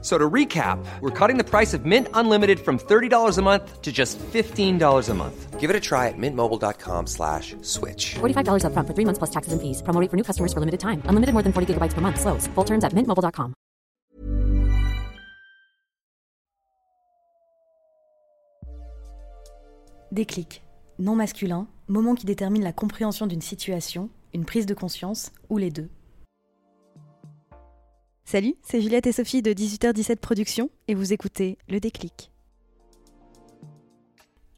So to recap, we're cutting the price of Mint Unlimited from $30 a month to just $15 a month. Give it a try at mintmobile.com slash switch. $45 upfront for three months plus taxes and fees. Promo rate for new customers for limited time. Unlimited more than 40 gigabytes per month. Slows. Full terms at mintmobile.com. Déclic. Non masculin, moment qui détermine la compréhension d'une situation, une prise de conscience ou les deux. Salut, c'est Juliette et Sophie de 18h17 Productions et vous écoutez Le Déclic.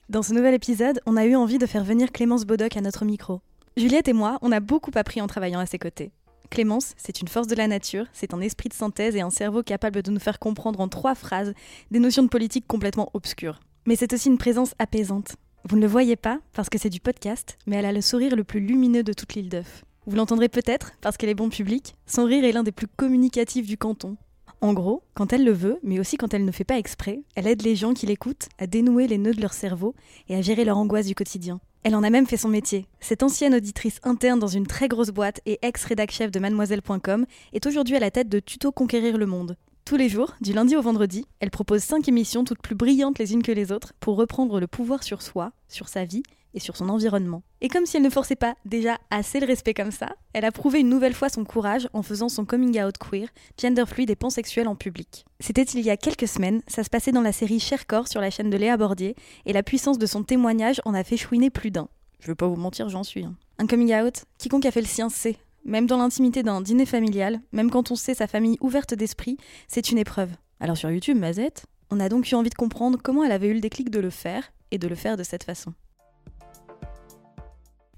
Dans ce nouvel épisode, on a eu envie de faire venir Clémence Bodoc à notre micro. Juliette et moi, on a beaucoup appris en travaillant à ses côtés. Clémence, c'est une force de la nature, c'est un esprit de synthèse et un cerveau capable de nous faire comprendre en trois phrases des notions de politique complètement obscures. Mais c'est aussi une présence apaisante. Vous ne le voyez pas parce que c'est du podcast, mais elle a le sourire le plus lumineux de toute l'île d'Œuf. Vous l'entendrez peut-être parce qu'elle est bon public, son rire est l'un des plus communicatifs du canton. En gros, quand elle le veut, mais aussi quand elle ne fait pas exprès, elle aide les gens qui l'écoutent à dénouer les nœuds de leur cerveau et à gérer leur angoisse du quotidien. Elle en a même fait son métier. Cette ancienne auditrice interne dans une très grosse boîte et ex-rédac chef de mademoiselle.com est aujourd'hui à la tête de Tuto Conquérir le Monde. Tous les jours, du lundi au vendredi, elle propose 5 émissions toutes plus brillantes les unes que les autres pour reprendre le pouvoir sur soi, sur sa vie et sur son environnement. Et comme si elle ne forçait pas déjà assez le respect comme ça, elle a prouvé une nouvelle fois son courage en faisant son coming out queer, gender fluide et pansexuel en public. C'était il y a quelques semaines, ça se passait dans la série Cher Corps sur la chaîne de Léa Bordier, et la puissance de son témoignage en a fait chouiner plus d'un. Je veux pas vous mentir, j'en suis. hein. Un coming out, quiconque a fait le sien sait. Même dans l'intimité d'un dîner familial, même quand on sait sa famille ouverte d'esprit, c'est une épreuve. Alors sur YouTube, Mazette, on a donc eu envie de comprendre comment elle avait eu le déclic de le faire, et de le faire de cette façon.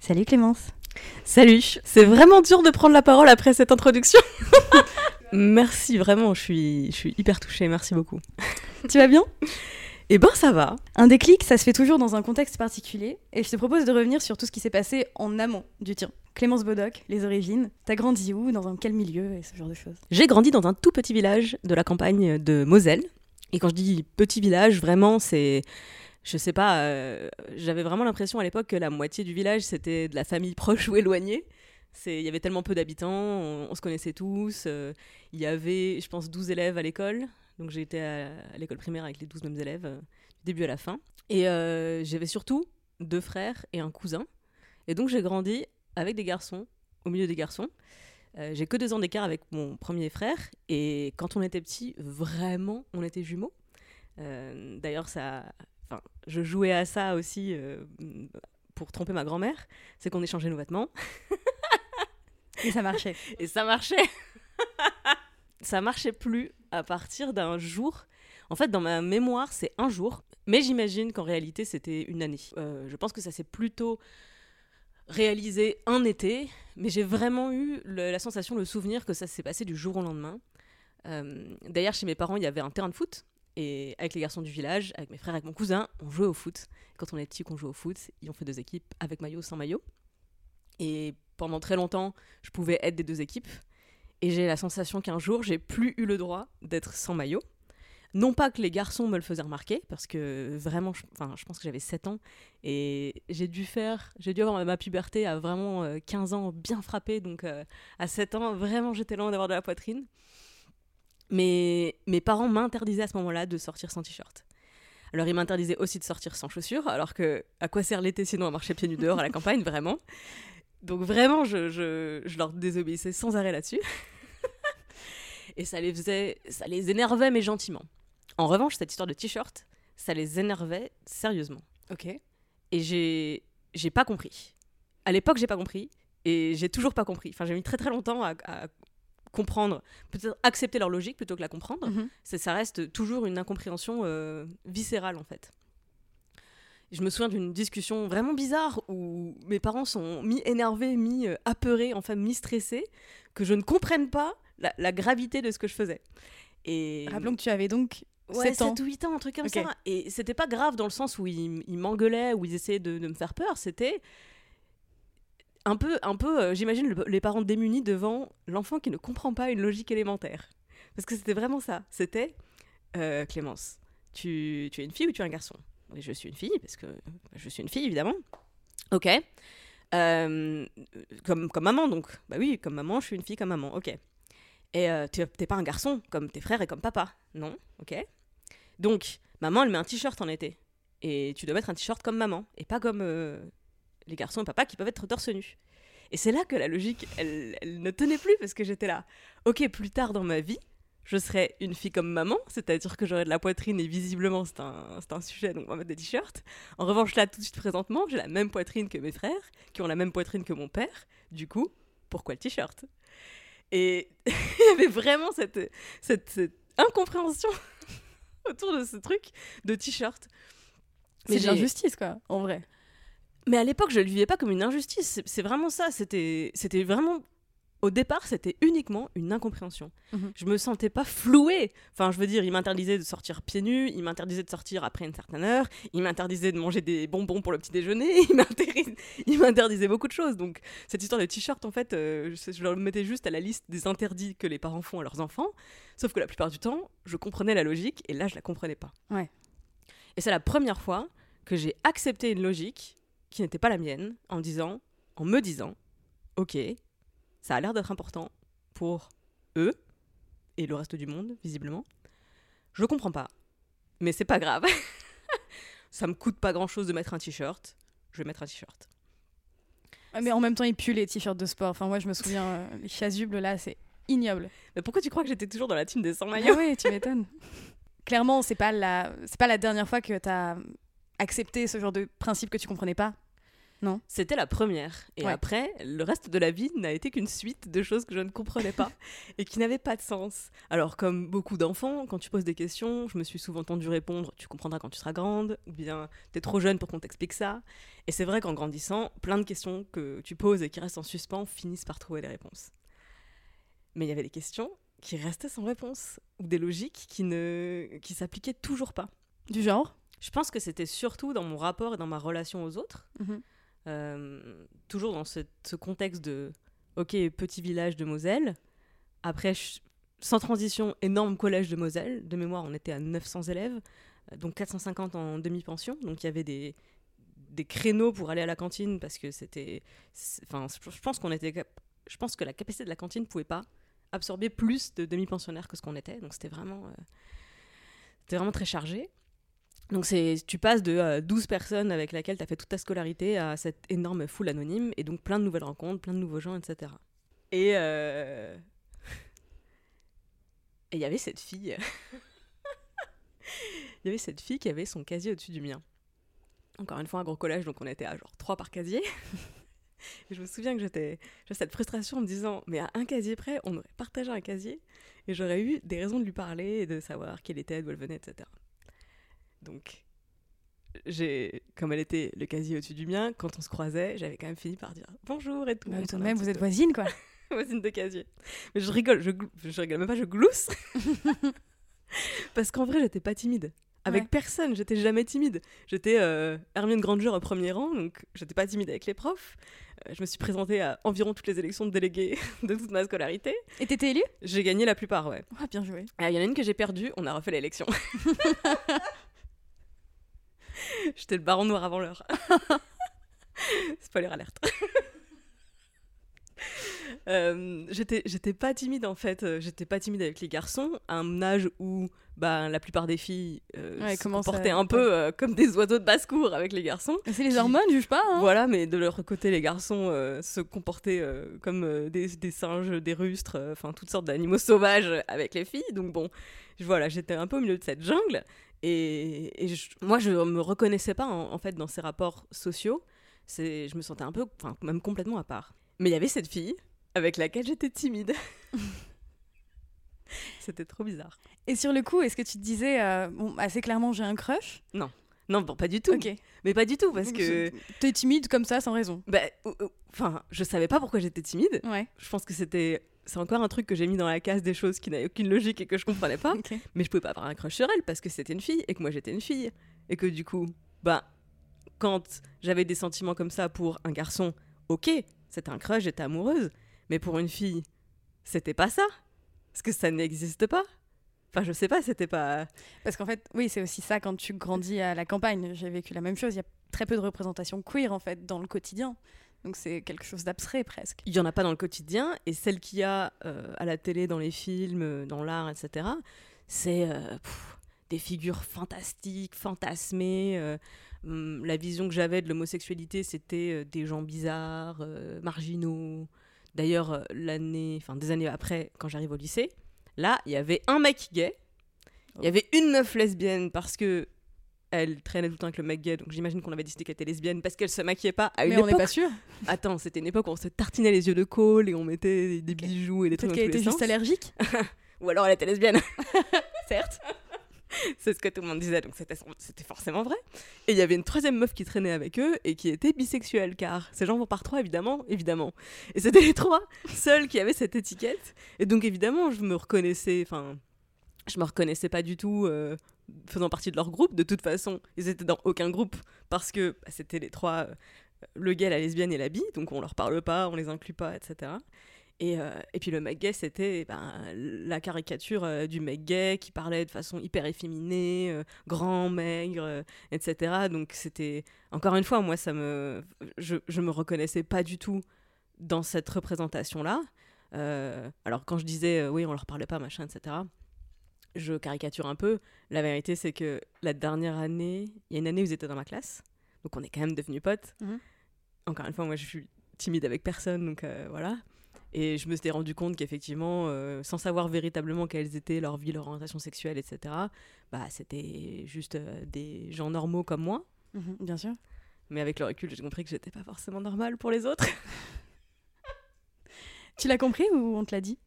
Salut Clémence. Salut, c'est vraiment dur de prendre la parole après cette introduction. merci, vraiment, je suis, je suis hyper touchée, merci beaucoup. Tu vas bien? Eh ben ça va. Un déclic, ça se fait toujours dans un contexte particulier, et je te propose de revenir sur tout ce qui s'est passé en amont du tien. Clémence Bodoc, les origines, t'as grandi où, dans un quel milieu, et ce genre de choses? J'ai grandi dans un tout petit village de la campagne de Moselle. Et quand je dis petit village, vraiment, c'est... Je sais pas, euh, j'avais vraiment l'impression à l'époque que la moitié du village, c'était de la famille proche ou éloignée. Il y avait tellement peu d'habitants, on, se connaissait tous. euh, il y avait, je pense, 12 élèves à l'école. Donc j'ai été à, l'école primaire avec les 12 mêmes élèves, euh, du début à la fin. Et j'avais surtout deux frères et un cousin. Et donc j'ai grandi avec des garçons, au milieu des garçons. J'ai que deux ans d'écart avec mon premier frère. Et quand on était petit, vraiment, on était jumeaux. D'ailleurs, ça, enfin, je jouais à ça aussi euh, pour tromper ma grand-mère. C'est qu'on échangeait nos vêtements. Et ça marchait. Et ça marchait. ça marchait plus à partir d'un jour. En fait, dans ma mémoire, c'est un jour. Mais j'imagine qu'en réalité, c'était une année. Euh, je pense que ça s'est plutôt réalisé un été. Mais j'ai vraiment eu le- la sensation, le souvenir que ça s'est passé du jour au lendemain. Euh, D'ailleurs, chez mes parents, il y avait un terrain de foot. Et avec les garçons du village, avec mes frères, avec mon cousin, on jouait au foot. Quand on est petit, qu'on joue au foot, ils ont fait deux équipes avec maillot, sans maillot. Et pendant très longtemps, je pouvais être des deux équipes. Et j'ai la sensation qu'un jour, j'ai plus eu le droit d'être sans maillot. Non pas que les garçons me le faisaient remarquer, parce que vraiment, je, enfin, je pense que j'avais 7 ans, et j'ai dû faire, j'ai dû avoir ma puberté à vraiment euh, 15 ans bien frappée, donc euh, à 7 ans, vraiment, j'étais loin d'avoir de la poitrine. Mais mes parents m'interdisaient à ce moment-là de sortir sans t-shirt. Alors ils m'interdisaient aussi de sortir sans chaussures, alors que à quoi sert l'été sinon à marcher pieds nus dehors à la campagne, vraiment? Donc vraiment, je, je, je leur désobéissais sans arrêt là-dessus. Et ça les faisait, ça les énervait, mais gentiment. En revanche, cette histoire de t-shirt, ça les énervait sérieusement. Ok. Et j'ai, j'ai pas compris. À l'époque, j'ai pas compris, et j'ai toujours pas compris. Enfin, j'ai mis très très longtemps à, à comprendre, peut-être accepter leur logique plutôt que la comprendre. Mhm. Ça reste toujours une incompréhension euh, viscérale en fait. Je me souviens d'une discussion vraiment bizarre où mes parents sont mi-énervés, mi-apeurés, enfin mi-stressés, que je ne comprenne pas la, la gravité de ce que je faisais. Et Rappelons que tu avais donc Ouais, 7 ans. 7 ou 8 ans, un truc comme ça. Et c'était pas grave dans le sens où ils, ils m'engueulaient, où ils essayaient de, de me faire peur. C'était un peu, un peu euh, j'imagine, le- les parents démunis devant l'enfant qui ne comprend pas une logique élémentaire. Parce que c'était vraiment ça. C'était euh, Clémence, tu, tu es une fille ou tu es un garçon? Et je suis une fille, parce que je suis une fille, évidemment. Ok. Euh, comme, comme maman, donc. Bah oui, comme maman, je suis une fille comme maman. Ok. Et tu t'es pas un garçon comme tes frères et comme papa. Non. Ok. Donc, maman, elle met un t-shirt en été. Et tu dois mettre un t-shirt comme maman. Et pas comme les garçons et papa qui peuvent être torse nu. Et c'est là que la logique, elle, elle ne tenait plus parce que j'étais là. Ok, plus tard dans ma vie, je serais une fille comme maman, c'est-à-dire que j'aurais de la poitrine et visiblement c'est un, c'est un sujet, donc on va mettre des t-shirts. En revanche, là, tout de suite présentement, j'ai la même poitrine que mes frères, qui ont la même poitrine que mon père. Du coup, pourquoi le t-shirt? Et il y avait vraiment cette, cette, cette incompréhension autour de ce truc de t-shirt. C'est de l'injustice, quoi, en vrai. Mais à l'époque, je le vivais pas comme une injustice. C'est- vraiment ça. C'était, vraiment. Au départ, c'était uniquement une incompréhension. Mhm. Je me sentais pas flouée. Enfin, je veux dire, il m'interdisait de sortir pieds nus, il m'interdisait de sortir après une certaine heure, il m'interdisait de manger des bonbons pour le petit déjeuner, il m'interdisait, il m'interdisait beaucoup de choses. Donc, cette histoire de t-shirt, en fait, euh, je, je le mettais juste à la liste des interdits que les parents font à leurs enfants. Sauf que la plupart du temps, je comprenais la logique et là, je la comprenais pas. Ouais. Et c'est la première fois que j'ai accepté une logique qui n'était pas la mienne en disant, en me disant, ok, ça a l'air d'être important pour eux et le reste du monde, visiblement. Je comprends pas, mais c'est pas grave. ça me coûte pas grand chose de mettre un t-shirt. Je vais mettre un t-shirt. Mais en même temps, ils puent les t-shirts de sport. Enfin, moi, je me souviens, euh, les chasubles, là, c'est ignoble. Mais pourquoi tu crois que j'étais toujours dans la team des sans Ah maillots? oui, tu m'étonnes. Clairement, c'est pas la, c'est pas la dernière fois que t'as accepté ce genre de principe que tu comprenais pas? C'était la première. Et Ouais. après, le reste de la vie n'a été qu'une suite de choses que je ne comprenais pas et qui n'avaient pas de sens. Alors, comme beaucoup d'enfants, quand tu poses des questions, je me suis souvent entendu répondre Tu comprendras quand tu seras grande, ou bien T'es trop jeune pour qu'on t'explique ça. Et c'est vrai qu'en grandissant, plein de questions que tu poses et qui restent en suspens finissent par trouver les réponses. Mais il y avait des questions qui restaient sans réponse, ou des logiques qui ne qui s'appliquaient toujours pas. Du genre? Je pense que c'était surtout dans mon rapport et dans ma relation aux autres. Mhm. Euh, toujours dans ce, ce contexte de ok petit village de Moselle après je- sans transition énorme collège de Moselle de mémoire on était à 900 élèves euh, donc 450 en demi-pension donc il y avait des des créneaux pour aller à la cantine parce que c'était enfin je pense qu'on était je pense que la capacité de la cantine pouvait pas absorber plus de demi-pensionnaires que ce qu'on était donc c'était vraiment euh, c'était vraiment très chargé donc tu passes de euh, 12 personnes avec laquelle tu as fait toute ta scolarité à cette énorme foule anonyme et donc plein de nouvelles rencontres, plein de nouveaux gens, etc. Et euh, il y avait cette fille. Il y avait cette fille qui avait son casier au-dessus du mien. Encore une fois, un gros collège, donc on était à genre 3 par casier. Et je me souviens que j'étais cette frustration en me disant, mais à un casier près, on aurait partagé un casier et j'aurais eu des raisons de lui parler de savoir qui elle était, d'où elle venait, etc. Donc, j'ai, comme elle était le casier au-dessus du mien, quand on se croisait, j'avais quand même fini par dire bonjour et tout. Bah, Tout de même, vous êtes peu. voisine, quoi. voisine de casier. Mais je rigole, je, je rigole même pas, je glousse. Parce qu'en vrai, j'étais pas timide. Avec Ouais. personne, j'étais jamais timide. J'étais euh, Hermione Granger au premier rang, donc j'étais pas timide avec les profs. Euh, je me suis présentée à environ toutes les élections de délégués de toute ma scolarité. Et t'étais élue? J'ai gagné la plupart, ouais. Ah, bien joué. Ah, Il y en a une que j'ai perdue, on a refait l'élection. J'étais le baron noir avant l'heure. Spoiler alerte. Euh, j'étais j'étais pas timide en fait Euh, j'étais pas timide avec les garçons à un âge où bah, la plupart des filles euh, Ouais, se comportaient un peu euh, comme des oiseaux de basse-cour avec les garçons C'est les Qui- hormones, juge pas. Hein voilà, mais de leur côté, les garçons se comportaient comme des, des singes, des rustres, enfin toutes sortes d'animaux sauvages avec les filles. Donc bon, voilà, j'étais un peu au milieu de cette jungle. Et, et je- moi, je me reconnaissais pas en, en fait dans ces rapports sociaux. C'est, je me sentais un peu, enfin même complètement à part. Mais il y avait cette fille avec laquelle j'étais timide. C'était trop bizarre. Et sur le coup, est-ce que tu te disais, euh, bon, assez clairement, j'ai un crush? Non, bon, pas du tout. Mais pas du tout, parce que, T'es timide comme ça, sans raison? bah, enfin, je savais pas pourquoi j'étais timide. Ouais. Je pense que c'était. C'est encore un truc que j'ai mis dans la case des choses qui n'avaient aucune logique et que je comprenais pas. Mais je pouvais pas avoir un crush sur elle parce que c'était une fille et que moi j'étais une fille. Et que du coup, bah, quand j'avais des sentiments comme ça pour un garçon, ok, c'était un crush, j'étais amoureuse. Mais pour une fille, c'était pas ça. Parce que ça n'existe pas. Enfin, je sais pas, c'était pas. Parce qu'en fait, oui, c'est aussi ça quand tu grandis à la campagne. J'ai vécu la même chose. Il y a très peu de représentation queer en fait dans le quotidien. Donc c'est quelque chose d'abstrait presque. Il y en a pas dans le quotidien, et celle qu'il y a euh, à la télé, dans les films, euh, dans l'art, etc., c'est euh, des figures fantastiques, fantasmées. euh, hum, la vision que j'avais de l'homosexualité, c'était des gens bizarres, marginaux. D'ailleurs, l'année, enfin des années après, quand j'arrive au lycée, là, il y avait un mec gay, il y avait une meuf lesbienne parce que elle traînait tout le temps avec le mec gay, donc j'imagine qu'on avait décidé qu'elle était lesbienne parce qu'elle se maquillait pas à une Mais on n'est pas sûr. Attends, c'était une époque où on se tartinait les yeux de colle et on mettait des, bijoux et des trucs Peut-être qu'elle était juste allergique. Ou alors elle était lesbienne. Certes. C'est ce que tout le monde disait, donc c'était c'était forcément vrai. Et il y avait une troisième meuf qui traînait avec eux et qui était bisexuelle, car ces gens vont par trois, évidemment, évidemment. Et c'était les trois seuls qui avaient cette étiquette. Et donc évidemment, je me reconnaissais, enfin, je me reconnaissais pas du tout euh, faisant partie de leur groupe. De toute façon, ils étaient dans aucun groupe parce que bah, c'était les trois, euh, le gay, la lesbienne et la bi, donc on leur parle pas, on les inclut pas, etc. Et, euh, et puis le mec gay, c'était ben, la caricature euh, du mec gay qui parlait de façon hyper efféminée, grand, maigre, etc. Donc c'était, encore une fois, moi, ça me, je, je me reconnaissais pas du tout dans cette représentation-là. Alors quand je disais, oui, on leur parlait pas, machin, etc., je caricature un peu. La vérité, c'est que la dernière année, il y a une année où ils étaient dans ma classe, donc on est quand même devenus potes. Mhm. Encore une fois, moi, je suis timide avec personne, donc euh, voilà. Et je me suis rendu compte qu'effectivement, euh, sans savoir véritablement quelles étaient leur vie, leur orientation sexuelle, etc., bah, c'était juste euh, des gens normaux comme moi. Mhm, bien sûr. Mais avec le recul, j'ai compris que j'étais pas forcément normale pour les autres. Tu l'as compris ou on te l'a dit?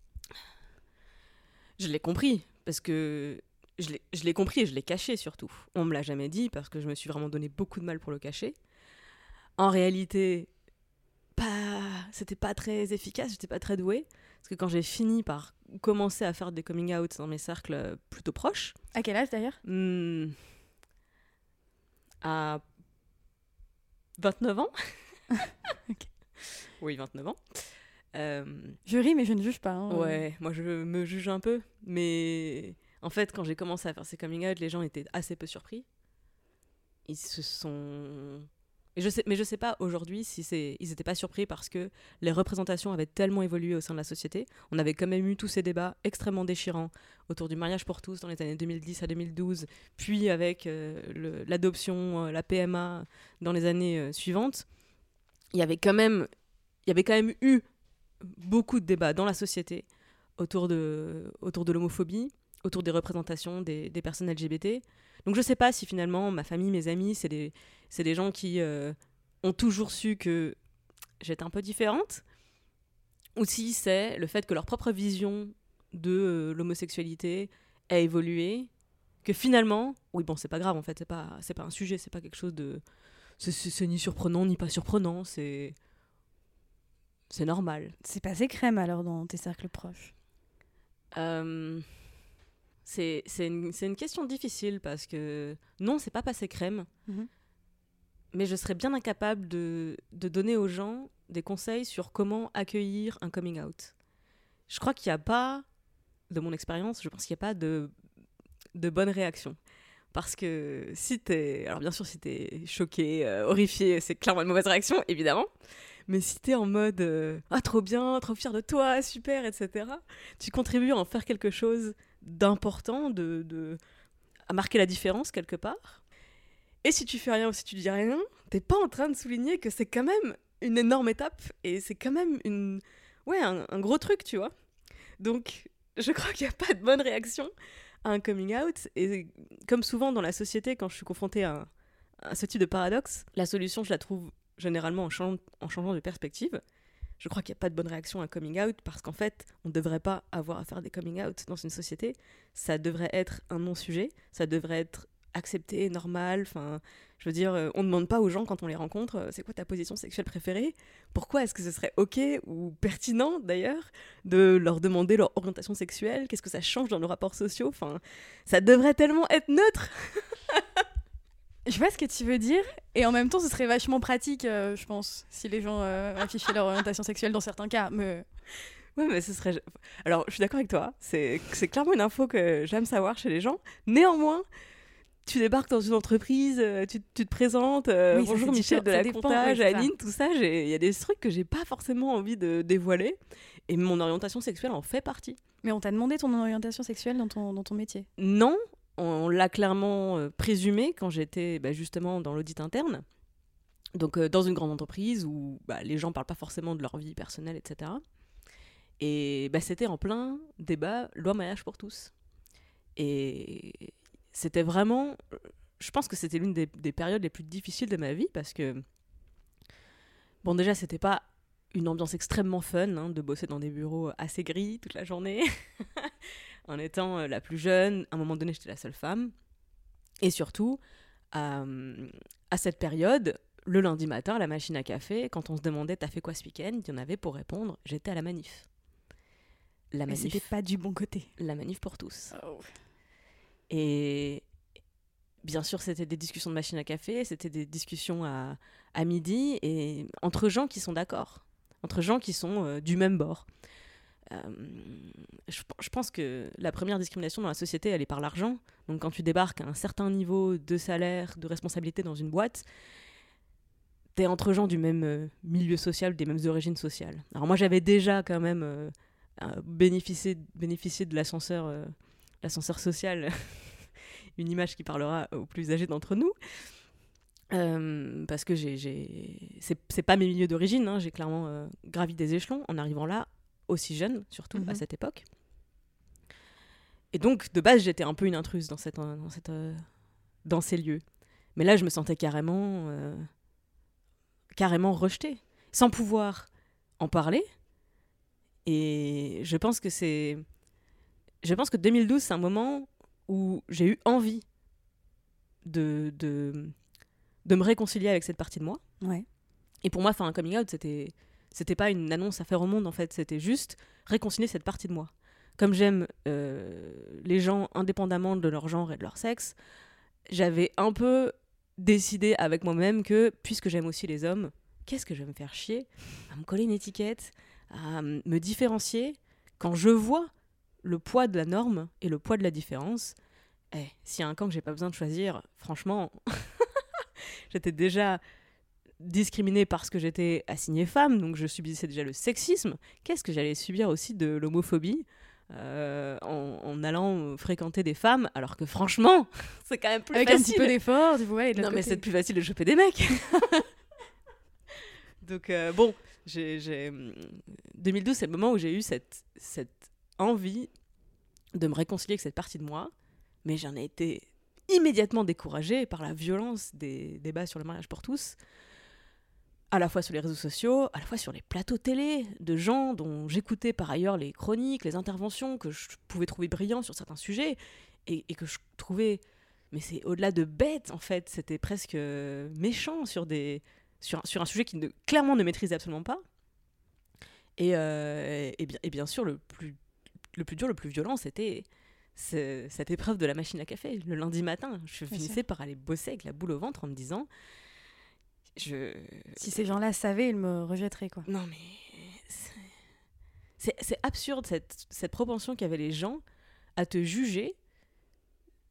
Je l'ai compris, parce que je l'ai- compris et je l'ai caché surtout. On me l'a jamais dit parce que je me suis vraiment donné beaucoup de mal pour le cacher. En réalité, pas, c'était pas très efficace, j'étais pas très douée. Parce que quand j'ai fini par commencer à faire des coming out dans mes cercles plutôt proches, À quel âge d'ailleurs? hmm, à 29 ans. Oui, 29 ans. Euh, Je ris, mais je ne juge pas. hein. Ouais, moi je me juge un peu, mais en fait, quand j'ai commencé à faire ces coming out, les gens étaient assez peu surpris. Ils se sont. Et je sais, mais je sais pas aujourd'hui si c'est, ils étaient pas surpris parce que les représentations avaient tellement évolué au sein de la société. On avait quand même eu tous ces débats extrêmement déchirants autour du mariage pour tous dans les années 2010 à 2012, puis avec euh, l'adoption, euh, la PMA dans les années euh, suivantes. Il y avait quand même, il y avait quand même eu beaucoup de débats dans la société autour de, autour de l'homophobie, autour des représentations des, personnes LGBT. Donc je sais pas si finalement ma famille, mes amis, c'est des, des gens qui euh, ont toujours su que j'étais un peu différente, ou si c'est le fait que leur propre vision de euh, l'homosexualité a évolué, que finalement, oui bon c'est pas grave en fait, c'est pas, c'est pas un sujet, c'est pas quelque chose de... C'est ni surprenant ni pas surprenant, c'est... C'est normal. C'est passé crème alors dans tes cercles proches? Euh, c'est une, une question difficile parce que non, c'est pas passé crème. Mhm. Mais je serais bien incapable de, de donner aux gens des conseils sur comment accueillir un coming out. Je crois qu'il n'y a pas, de mon expérience, je pense qu'il n'y a pas de, de bonne réaction. Parce que si t'es. Alors bien sûr, si t'es choqué, euh, horrifié, c'est clairement une mauvaise réaction, évidemment. Mais si t'es en mode euh, Ah, trop bien, trop fier de toi, super, etc., tu contribues à en faire quelque chose d'important, de, de, à marquer la différence quelque part. Et si tu fais rien ou si tu dis rien, t'es pas en train de souligner que c'est quand même une énorme étape et c'est quand même une, ouais, un, gros truc, tu vois. Donc, je crois qu'il n'y a pas de bonne réaction à un coming out. Et comme souvent dans la société, quand je suis confrontée à, à ce type de paradoxe, la solution, je la trouve généralement en changeant, de perspective. Je crois qu'il n'y a pas de bonne réaction à un coming out parce qu'en fait, on ne devrait pas avoir à faire des coming out dans une société. Ça devrait être un non-sujet, ça devrait être accepté, normal. Enfin, je veux dire, euh, on ne demande pas aux gens quand on les rencontre, euh, c'est quoi ta position sexuelle préférée? Pourquoi est-ce que ce serait ok ou pertinent d'ailleurs de leur demander leur orientation sexuelle? Qu'est-ce que ça change dans nos rapports sociaux? Enfin, ça devrait tellement être neutre. Je vois ce que tu veux dire, et en même temps, ce serait vachement pratique, euh, je pense, si les gens euh, affichaient leur orientation sexuelle dans certains cas. Mais Ouais, mais ce serait. Alors, je suis d'accord avec toi. C'est clairement une info que j'aime savoir chez les gens. Néanmoins, tu débarques dans une entreprise, euh, tu, tu te présentes. euh, Oui, bonjour Michel de la dépend, comptage, ça. Aline, tout ça. Il y a des trucs que j'ai pas forcément envie de dévoiler. Et mon orientation sexuelle en fait partie. Mais on t'a demandé ton orientation sexuelle dans ton, dans ton métier? Non, on l'a clairement euh, présumé quand j'étais bah, justement dans l'audit interne. Donc euh, dans une grande entreprise où bah, les gens parlent pas forcément de leur vie personnelle, etc. Et bah, c'était en plein débat loi mariage pour tous. Et c'était vraiment, je pense que c'était l'une des, des périodes les plus difficiles de ma vie parce que bon déjà c'était pas une ambiance extrêmement fun hein, de bosser dans des bureaux assez gris toute la journée en étant euh, la plus jeune. À un moment donné, j'étais la seule femme. Et surtout, euh, à cette période, le lundi matin, à la machine à café, quand on se demandait T'as fait quoi ce week-end Il y en avait pour répondre J'étais à la manif. La Mais c'était manif, pas du bon côté. la manif pour tous. Et bien sûr, c'était des discussions de machine à café, c'était des discussions à, à midi, et entre gens qui sont d'accord, entre gens qui sont euh, du même bord. Euh, je, pense que la première discrimination dans la société, elle est par l'argent. Donc quand tu débarques à un certain niveau de salaire, de responsabilité dans une boîte, t'es entre gens du même euh, milieu social, des mêmes origines sociales. Alors moi, j'avais déjà quand même euh, bénéficié, de l'ascenseur social, une image qui parlera aux plus âgés d'entre nous. Parce que j'ai. C'est, pas mes milieux d'origine, hein, j'ai clairement gravi des échelons en arrivant là, aussi jeune, surtout à Mhm. cette époque. Et donc, de base, j'étais un peu une intruse dans, cette, dans, cette, euh, dans ces lieux. Mais là, je me sentais carrément, euh, carrément rejetée, sans pouvoir en parler. Et je pense que c'est. Je pense que 2012, c'est un moment où j'ai eu envie de, de, de me réconcilier avec cette partie de moi. Ouais. Et pour moi, faire un coming out, c'était, c'était pas une annonce à faire au monde, en fait. C'était juste réconcilier cette partie de moi. Comme j'aime euh, les gens indépendamment de leur genre et de leur sexe, j'avais un peu décidé avec moi-même que, puisque j'aime aussi les hommes, qu'est-ce que je vais me faire chier à me coller une étiquette, à me différencier quand je vois le poids de la norme et le poids de la différence. Eh, s'il y a un camp que j'ai pas besoin de choisir, franchement, j'étais déjà discriminée parce que j'étais assignée femme, donc je subissais déjà le sexisme. Qu'est-ce que j'allais subir aussi de l'homophobie euh, en, en allant fréquenter des femmes, alors que franchement, c'est quand même plus Avec facile. un petit peu d'effort, tu vois. aller de Non, mais c'est plus facile de choper des mecs. Donc, euh, bon, j'ai- 2012, c'est le moment où j'ai eu cette, cette envie de me réconcilier avec cette partie de moi, mais j'en ai été immédiatement découragée par la violence des débats sur le mariage pour tous, à la fois sur les réseaux sociaux, à la fois sur les plateaux télé, de gens dont j'écoutais par ailleurs les chroniques, les interventions, que je pouvais trouver brillants sur certains sujets, et, et que je trouvais mais c'est au-delà de bête en fait, c'était presque euh, méchant sur, des, sur, sur un sujet qui ne, clairement ne maîtrisait absolument pas. Et, euh, et, bien, et bien sûr, le plus, le plus dur, le plus violent, c'était ce- cette épreuve de la machine à café. Le lundi matin, je Bien finissais sûr. par aller bosser avec la boule au ventre en me disant je... Si ces gens-là savaient, ils me rejetteraient, quoi. Non mais... c'est- absurde cette, cette propension qu'avaient les gens à te juger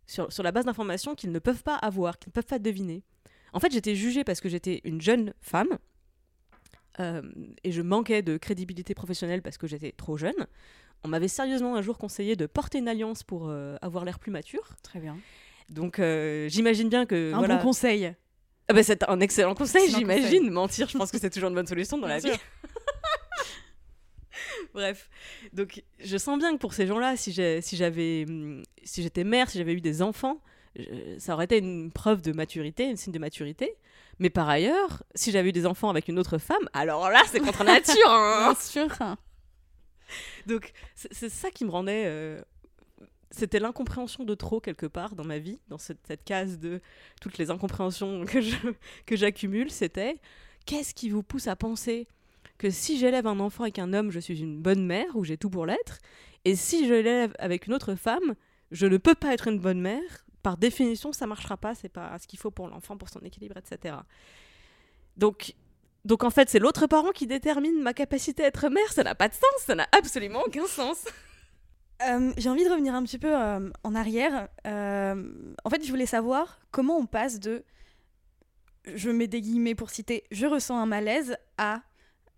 sur, sur la base d'informations qu'ils ne peuvent pas avoir, qu'ils ne peuvent pas deviner. En fait, j'étais jugée parce que j'étais une jeune femme euh, et je manquais de crédibilité professionnelle parce que j'étais trop jeune. On m'avait sérieusement un jour conseillé de porter une alliance pour euh, avoir l'air plus mature. Très bien. Donc euh, j'imagine bien que... Un voilà. bon conseil. Ah bah, c'est un excellent conseil, j'imagine. Mentir, je pense que c'est toujours une bonne solution dans Bien la sûr. vie. Bref, donc je sens bien que pour ces gens-là, si j'avais, hum, si j'étais mère, si j'avais eu des enfants, je- ça aurait été une preuve de maturité, un signe de maturité. Mais par ailleurs, si j'avais eu des enfants avec une autre femme, alors là, c'est contre nature. hein. Bien sûr. Donc c'est c'est ça qui me rendait. euh, C'était l'incompréhension de trop quelque part dans ma vie, dans cette, case de toutes les incompréhensions que j'accumule. C'était qu'est-ce qui vous pousse à penser que si j'élève un enfant avec un homme, je suis une bonne mère ou j'ai tout pour l'être, et si je l'élève avec une autre femme, je ne peux pas être une bonne mère? Par définition, ça marchera pas. C'est pas ce qu'il faut pour l'enfant, pour son équilibre, etc. Donc Donc en fait, c'est l'autre parent qui détermine ma capacité à être mère. Ça n'a pas de sens, ça n'a absolument aucun sens. Euh, J'ai envie de revenir un petit peu euh, en arrière. Euh, en fait, je voulais savoir comment on passe de je mets des guillemets pour citer je ressens un malaise à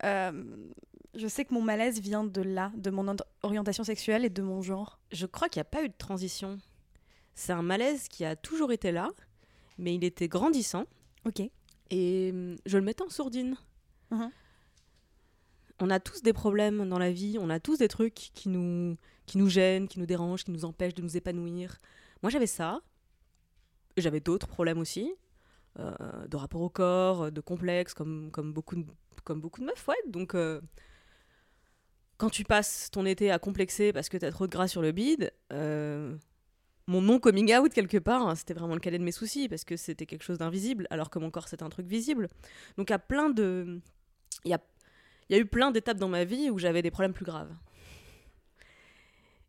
je sais que mon malaise vient de là, de mon or- orientation sexuelle et de mon genre. Je crois qu'il n'y a pas eu de transition. C'est un malaise qui a toujours été là, mais il était grandissant Ok. et je le mettais en sourdine. Mhm. On a tous des problèmes dans la vie, on a tous des trucs qui nous, qui nous gênent, qui nous dérangent, qui nous empêchent de nous épanouir. Moi j'avais ça, j'avais d'autres problèmes aussi, euh, de rapport au corps, de complexes, comme, beaucoup, de, meufs, ouais. Donc euh, quand tu passes ton été à complexer parce que t'as trop de gras sur le bide, euh, mon non coming out quelque part, hein, c'était vraiment le cadet de mes soucis parce que c'était quelque chose d'invisible alors que mon corps c'était un truc visible. Donc il plein de il y a eu plein d'étapes dans ma vie où j'avais des problèmes plus graves.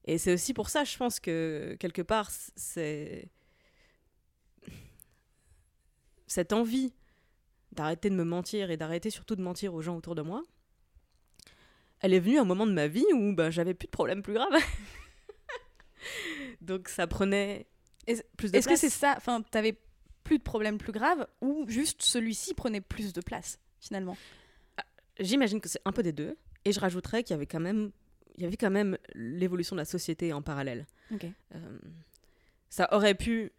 Et c'est aussi pour ça, je pense que quelque part, c'est cette envie d'arrêter de me mentir et d'arrêter surtout de mentir aux gens autour de moi. Elle est venue à un moment de ma vie où ben, j'avais plus de problèmes plus graves. Donc ça prenait plus de est-ce que place. c'est ça Enfin, t'avais plus de problèmes plus graves ou juste celui-ci prenait plus de place finalement? J'imagine que c'est un peu des deux. Et je rajouterais qu'il y avait quand même, il y avait quand même l'évolution de la société en parallèle. Euh, ça aurait pu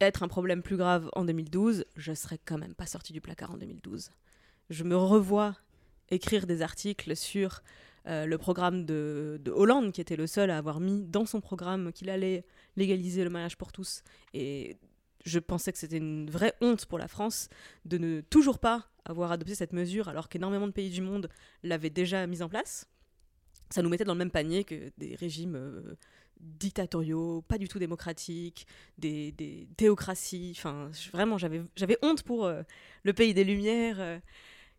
être un problème plus grave en 2012. Je serais quand même pas sortie du placard en 2012. Je me revois écrire des articles sur euh, le programme de, de Hollande, qui était le seul à avoir mis dans son programme qu'il allait légaliser le mariage pour tous. Et je pensais que c'était une vraie honte pour la France de ne toujours pas avoir adopté cette mesure alors qu'énormément de pays du monde l'avaient déjà mise en place. Ça nous mettait dans le même panier que des régimes euh, dictatoriaux, pas du tout démocratiques, des, des théocraties. Enfin, vraiment, j'avais honte pour euh, le pays des Lumières euh,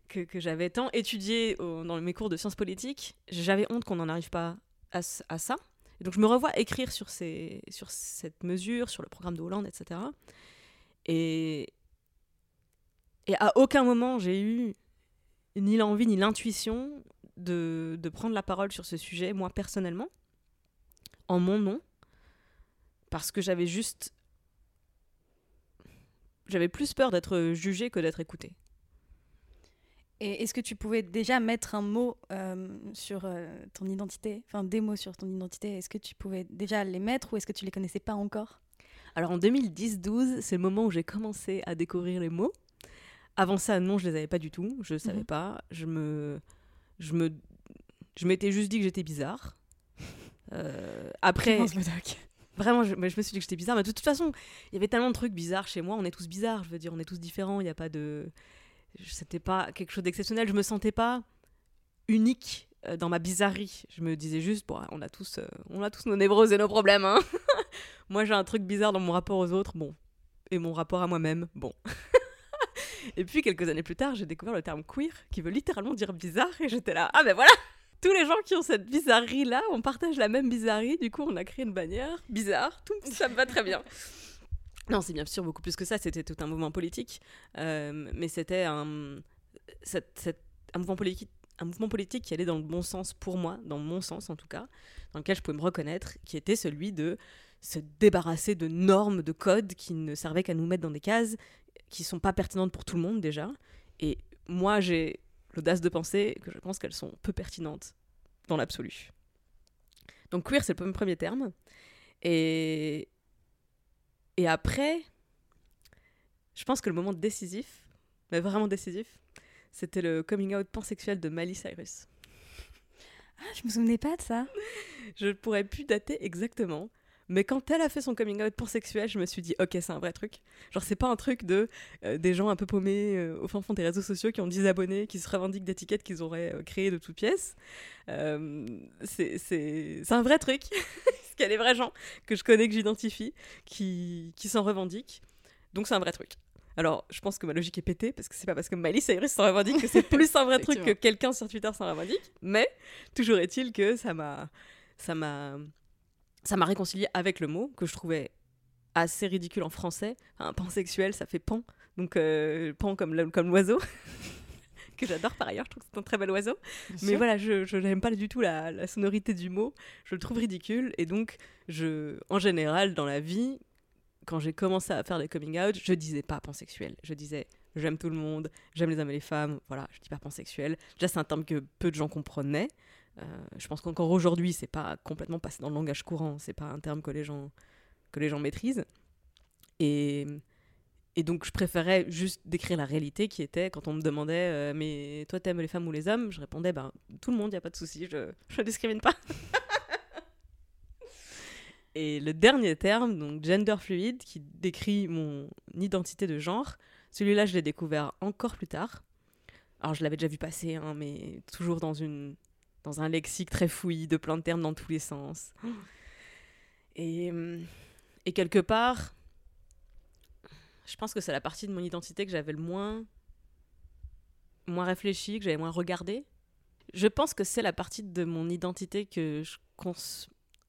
que, j'avais tant étudié dans mes cours de sciences politiques. J'avais honte qu'on n'en arrive pas à, ça. Donc je me revois écrire sur, cette mesure, sur le programme de Hollande, etc. Et, et à aucun moment j'ai eu ni l'envie ni l'intuition de, de prendre la parole sur ce sujet, moi personnellement, en mon nom, parce que j'avais juste... J'avais plus peur d'être jugée que d'être écoutée. Et est-ce que tu pouvais déjà mettre un mot euh, sur euh, ton identité Enfin, des mots sur ton identité? Est-ce que tu pouvais déjà les mettre ou est-ce que tu les connaissais pas encore? Alors en 2010-12, c'est le moment où j'ai commencé à découvrir les mots. Avant ça, non, je les avais pas du tout. Je savais Mhm. pas. Je me, je me, je m'étais juste dit que j'étais bizarre. Euh, après, vraiment, je me suis dit que j'étais bizarre. Mais de toute façon, il y avait tellement de trucs bizarres chez moi. On est tous bizarres. Je veux dire, on est tous différents. Il n'y a pas de, c'était pas quelque chose d'exceptionnel. Je me sentais pas unique euh, dans ma bizarrerie. Je me disais juste, bon, on a tous, euh, on a tous nos névroses et nos problèmes. hein. Moi, j'ai un truc bizarre dans mon rapport aux autres, bon, et mon rapport à moi-même, bon. et puis quelques années plus tard, j'ai découvert le terme queer, qui veut littéralement dire bizarre, et j'étais là, ah ben voilà. Tous les gens qui ont cette bizarrerie-là, on partage la même bizarrerie, du coup on a créé une bannière, bizarre, tout ça me va très bien. Non, c'est bien sûr beaucoup plus que ça, c'était tout un mouvement politique, euh, mais c'était un, cette- cette- un, mouvement politique, un mouvement politique qui allait dans le bon sens pour moi, dans mon sens en tout cas, dans lequel je pouvais me reconnaître, qui était celui de se débarrasser de normes, de codes qui ne servaient qu'à nous mettre dans des cases qui sont pas pertinentes pour tout le monde déjà. Et moi, j'ai l'audace de penser que je pense qu'elles sont peu pertinentes dans l'absolu. Donc queer, c'est le premier terme. Et, et après, je pense que le moment décisif, mais vraiment décisif, c'était le coming out pansexuel de Miley Cyrus. Ah, je me souvenais pas de ça. Je ne pourrais plus dater exactement. Mais quand elle a fait son coming out pansexuel, je me suis dit, ok, c'est un vrai truc. Genre, c'est pas un truc de euh, des gens un peu paumés euh, au fin fond des réseaux sociaux qui ont 10 abonnés, qui se revendiquent d'étiquettes qu'ils auraient euh, créées de toutes pièces. Euh, c'est un vrai truc. Parce qu'il y a des vrais gens que je connais, que j'identifie, qui, qui s'en revendiquent. Donc, c'est un vrai truc. Alors, je pense que ma logique est pétée, parce que c'est pas parce que Miley Cyrus s'en revendique que c'est plus un vrai truc que quelqu'un sur Twitter s'en revendique. Mais, toujours est-il que ça m'a ça m'a ça m'a réconcilié avec le mot que je trouvais assez ridicule en français. Un pansexuel, ça fait pan. Donc, euh, pan comme comme l'oiseau. que j'adore par ailleurs, je trouve que c'est un très bel oiseau. Mais voilà, je n'aime pas du tout la, la, sonorité du mot, je le trouve ridicule. Et donc, je, en général, dans la vie, quand j'ai commencé à faire des coming out, je disais pas pansexuel. Je disais j'aime tout le monde, j'aime les hommes et les femmes, voilà, je dis pas pansexuel. Déjà, c'est un terme que peu de gens comprenaient. Euh, je pense qu'encore aujourd'hui, c'est pas complètement passé dans le langage courant, c'est pas un terme que les gens, que les gens maîtrisent. Et, donc, je préférais juste décrire la réalité qui était quand on me demandait euh, Mais toi, t'aimes les femmes ou les hommes? Je répondais ben, Tout le monde, y a pas de souci, je ne discrimine pas. et le dernier terme, donc gender fluide, qui décrit mon identité de genre, celui-là, je l'ai découvert encore plus tard. Alors, je l'avais déjà vu passer, hein, mais toujours dans, une, dans un lexique très fouillis, de plein de termes dans tous les sens. Et, quelque part, je pense que c'est la partie de mon identité que j'avais le moins, moins réfléchi, que j'avais moins regardé. Je pense que c'est la partie de mon identité que je,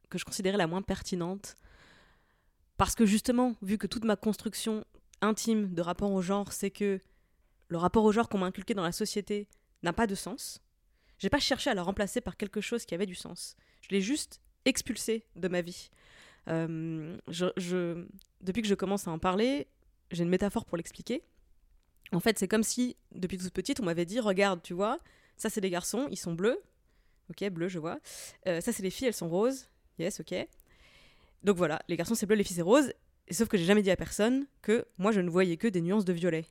que je considérais la moins pertinente. Parce que justement, vu que toute ma construction intime de rapport au genre, c'est que le rapport au genre qu'on m'a inculqué dans la société n'a pas de sens, j'ai pas cherché à la remplacer par quelque chose qui avait du sens. Je l'ai juste expulsé de ma vie. Euh, je, depuis que je commence à en parler, j'ai une métaphore pour l'expliquer. En fait, c'est comme si, depuis toute petite, on m'avait dit Regarde, tu vois, ça c'est des garçons, ils sont bleus. Ok, bleu, je vois. Euh, ça c'est les filles, elles sont roses. Yes, ok. Donc voilà, les garçons c'est bleu, les filles c'est rose. Et sauf que j'ai jamais dit à personne que moi je ne voyais que des nuances de violet.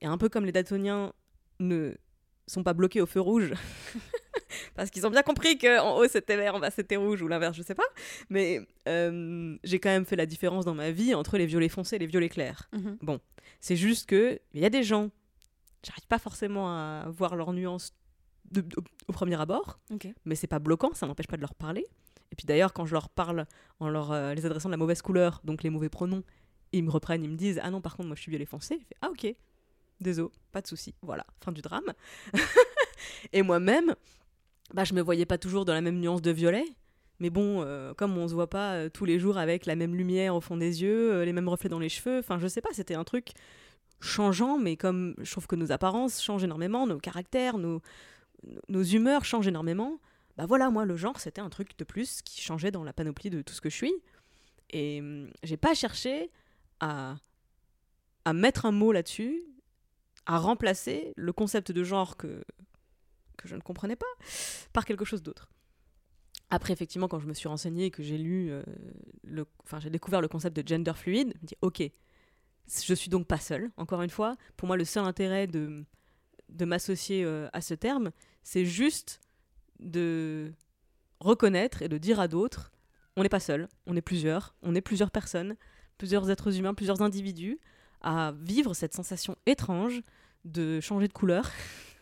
Et un peu comme les daltoniens ne sont pas bloqués au feu rouge, parce qu'ils ont bien compris qu'en haut c'était vert, en bas c'était rouge ou l'inverse, je sais pas. Mais euh, j'ai quand même fait la différence dans ma vie entre les violets foncés et les violets clairs. Mhm. Bon, c'est juste que il y a des gens, j'arrive pas forcément à voir leurs nuances au, premier abord, mais c'est pas bloquant, ça n'empêche pas de leur parler. Et puis d'ailleurs, quand je leur parle en leur euh, les adressant de la mauvaise couleur, donc les mauvais pronoms, ils me reprennent, ils me disent Ah non, par contre, moi je suis violet foncé. Ah ok, désolé, pas de souci. Voilà, fin du drame. et moi-même, bah, je me voyais pas toujours dans la même nuance de violet. Mais bon, euh, comme on se voit pas euh, tous les jours avec la même lumière au fond des yeux, les mêmes reflets dans les cheveux, enfin je sais pas, c'était un truc changeant, mais comme je trouve que nos apparences changent énormément, nos caractères, nos, nos humeurs changent énormément, bah voilà, moi, le genre, c'était un truc de plus qui changeait dans la panoplie de tout ce que je suis. Et hum, j'ai pas cherché à, à mettre un mot là-dessus, à remplacer le concept de genre que, que je ne comprenais pas par quelque chose d'autre. Après, effectivement, quand je me suis renseignée et que j'ai lu, euh, le, enfin, j'ai découvert le concept de gender fluide, je me dis, ok, je suis donc pas seule. Encore une fois, pour moi, le seul intérêt de, de m'associer euh, à ce terme, c'est juste de reconnaître et de dire à d'autres, on n'est pas seul, on est plusieurs, on est plusieurs personnes, plusieurs êtres humains, plusieurs individus, à vivre cette sensation étrange de changer de couleur,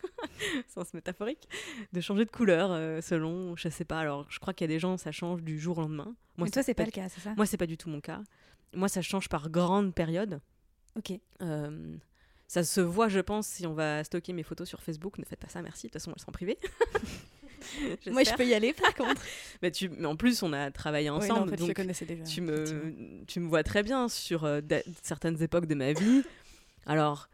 sens métaphorique, de changer de couleur euh, selon, je sais pas, alors je crois qu'il y a des gens, ça change du jour au lendemain. Moi, toi, c'est pas, le cas, c'est ça? Moi, c'est pas du tout mon cas. Moi, ça change par grande période. Ok. Euh, ça se voit, je pense, si on va stocker mes photos sur Facebook. Ne faites pas ça, merci. De toute façon, elles sont privées. Moi, je peux y aller par contre. mais, tu, mais en plus, on a travaillé ensemble. en fait, je connaissais déjà. Tu me, tu me vois très bien sur euh, certaines époques de ma vie. Alors,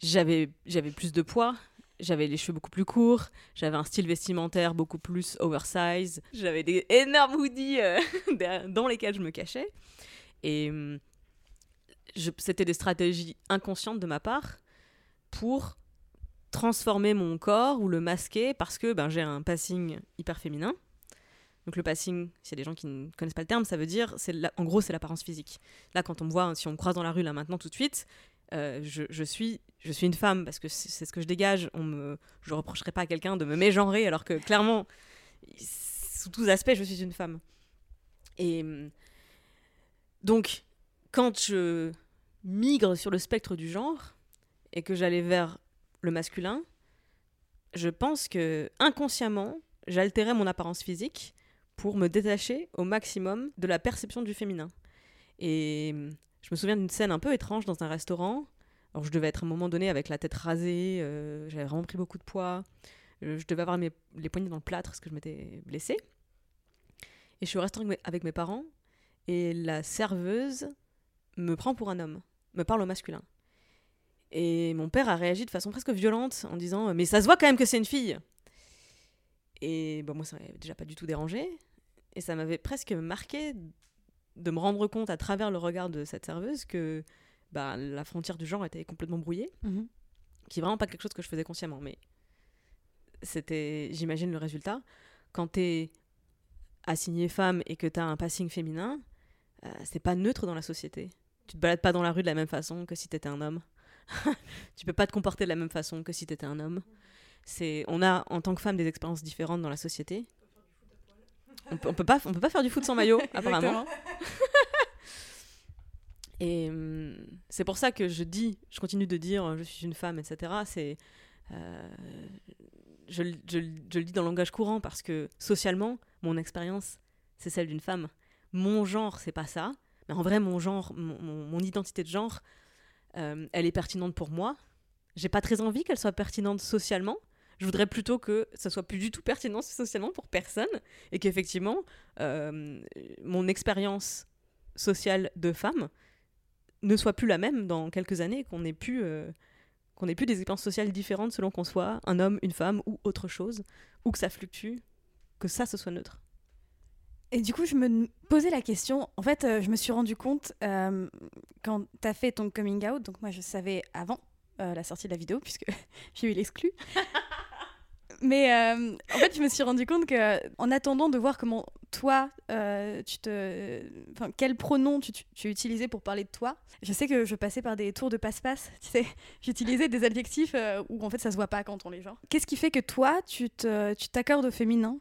j'avais plus de poids, j'avais les cheveux beaucoup plus courts, j'avais un style vestimentaire beaucoup plus oversize, j'avais des énormes hoodies euh, dans lesquels je me cachais. Et hum, c'était des stratégies inconscientes de ma part pour transformer mon corps ou le masquer parce que ben, j'ai un passing hyper féminin. Donc le passing, s'il y a des gens qui ne connaissent pas le terme, ça veut dire, c'est en gros, c'est l'apparence physique. Là, quand on me voit, si on me croise dans la rue, là, maintenant, tout de suite, euh, je, suis, je suis une femme parce que c'est ce que je dégage. On me, je reprocherai pas à quelqu'un de me mégenrer alors que clairement, sous tous aspects, je suis une femme. Et donc, quand je migre sur le spectre du genre et que j'allais vers le masculin, je pense que inconsciemment, j'altérais mon apparence physique pour me détacher au maximum de la perception du féminin. Et je me souviens d'une scène un peu étrange dans un restaurant. Alors je devais être à un moment donné avec la tête rasée, euh, j'avais vraiment pris beaucoup de poids, euh, je devais avoir mes, les poignets dans le plâtre parce que je m'étais blessée. Et je suis au restaurant avec mes parents et la serveuse me prend pour un homme, me parle au masculin. Et mon père a réagi de façon presque violente en disant Mais ça se voit quand même que c'est une fille. Et bon, moi, ça m'avait déjà pas du tout dérangé. Et ça m'avait presque marqué de me rendre compte à travers le regard de cette serveuse que bah, la frontière du genre était complètement brouillée. Mhm. Qui est vraiment pas quelque chose que je faisais consciemment. Mais c'était, j'imagine, le résultat. Quand t'es assigné femme et que t'as un passing féminin, euh, c'est pas neutre dans la société. Tu te balades pas dans la rue de la même façon que si t'étais un homme. tu peux pas te comporter de la même façon que si t'étais un homme. C'est, on a en tant que femme des expériences différentes dans la société. On peut, on peut pas, on peut pas faire du foot sans maillot, apparemment. Et hum, c'est pour ça que je dis, je continue de dire, je suis une femme, etc. C'est, euh, je, le- je je le dis dans le langage courant parce que socialement, mon expérience, c'est celle d'une femme. Mon genre, c'est pas ça. Mais en vrai, mon genre, mon, mon- mon identité de genre, euh, elle est pertinente pour moi. J'ai pas très envie qu'elle soit pertinente socialement. Je voudrais plutôt que ça soit plus du tout pertinent socialement pour personne et qu'effectivement, euh, mon expérience sociale de femme ne soit plus la même dans quelques années, qu'on ait plus, euh, qu'on ait plus des expériences sociales différentes selon qu'on soit un homme, une femme ou autre chose, ou que ça fluctue, que ça, ce soit neutre. Et du coup, je me posais la question. En fait, euh, je me suis rendu compte quand tu as fait ton coming out. Donc, moi, je savais avant la sortie de la vidéo, puisque j'ai eu l'exclu. Mais euh, en fait, je me suis rendu compte que, en attendant de voir comment toi, euh, tu te, quel pronom tu, tu, utilisais pour parler de toi, je sais que je passais par des tours de passe-passe. Tu sais, j'utilisais des adjectifs euh, où en fait ça se voit pas quand on les genre. Qu'est-ce qui fait que toi, tu t'accordes au féminin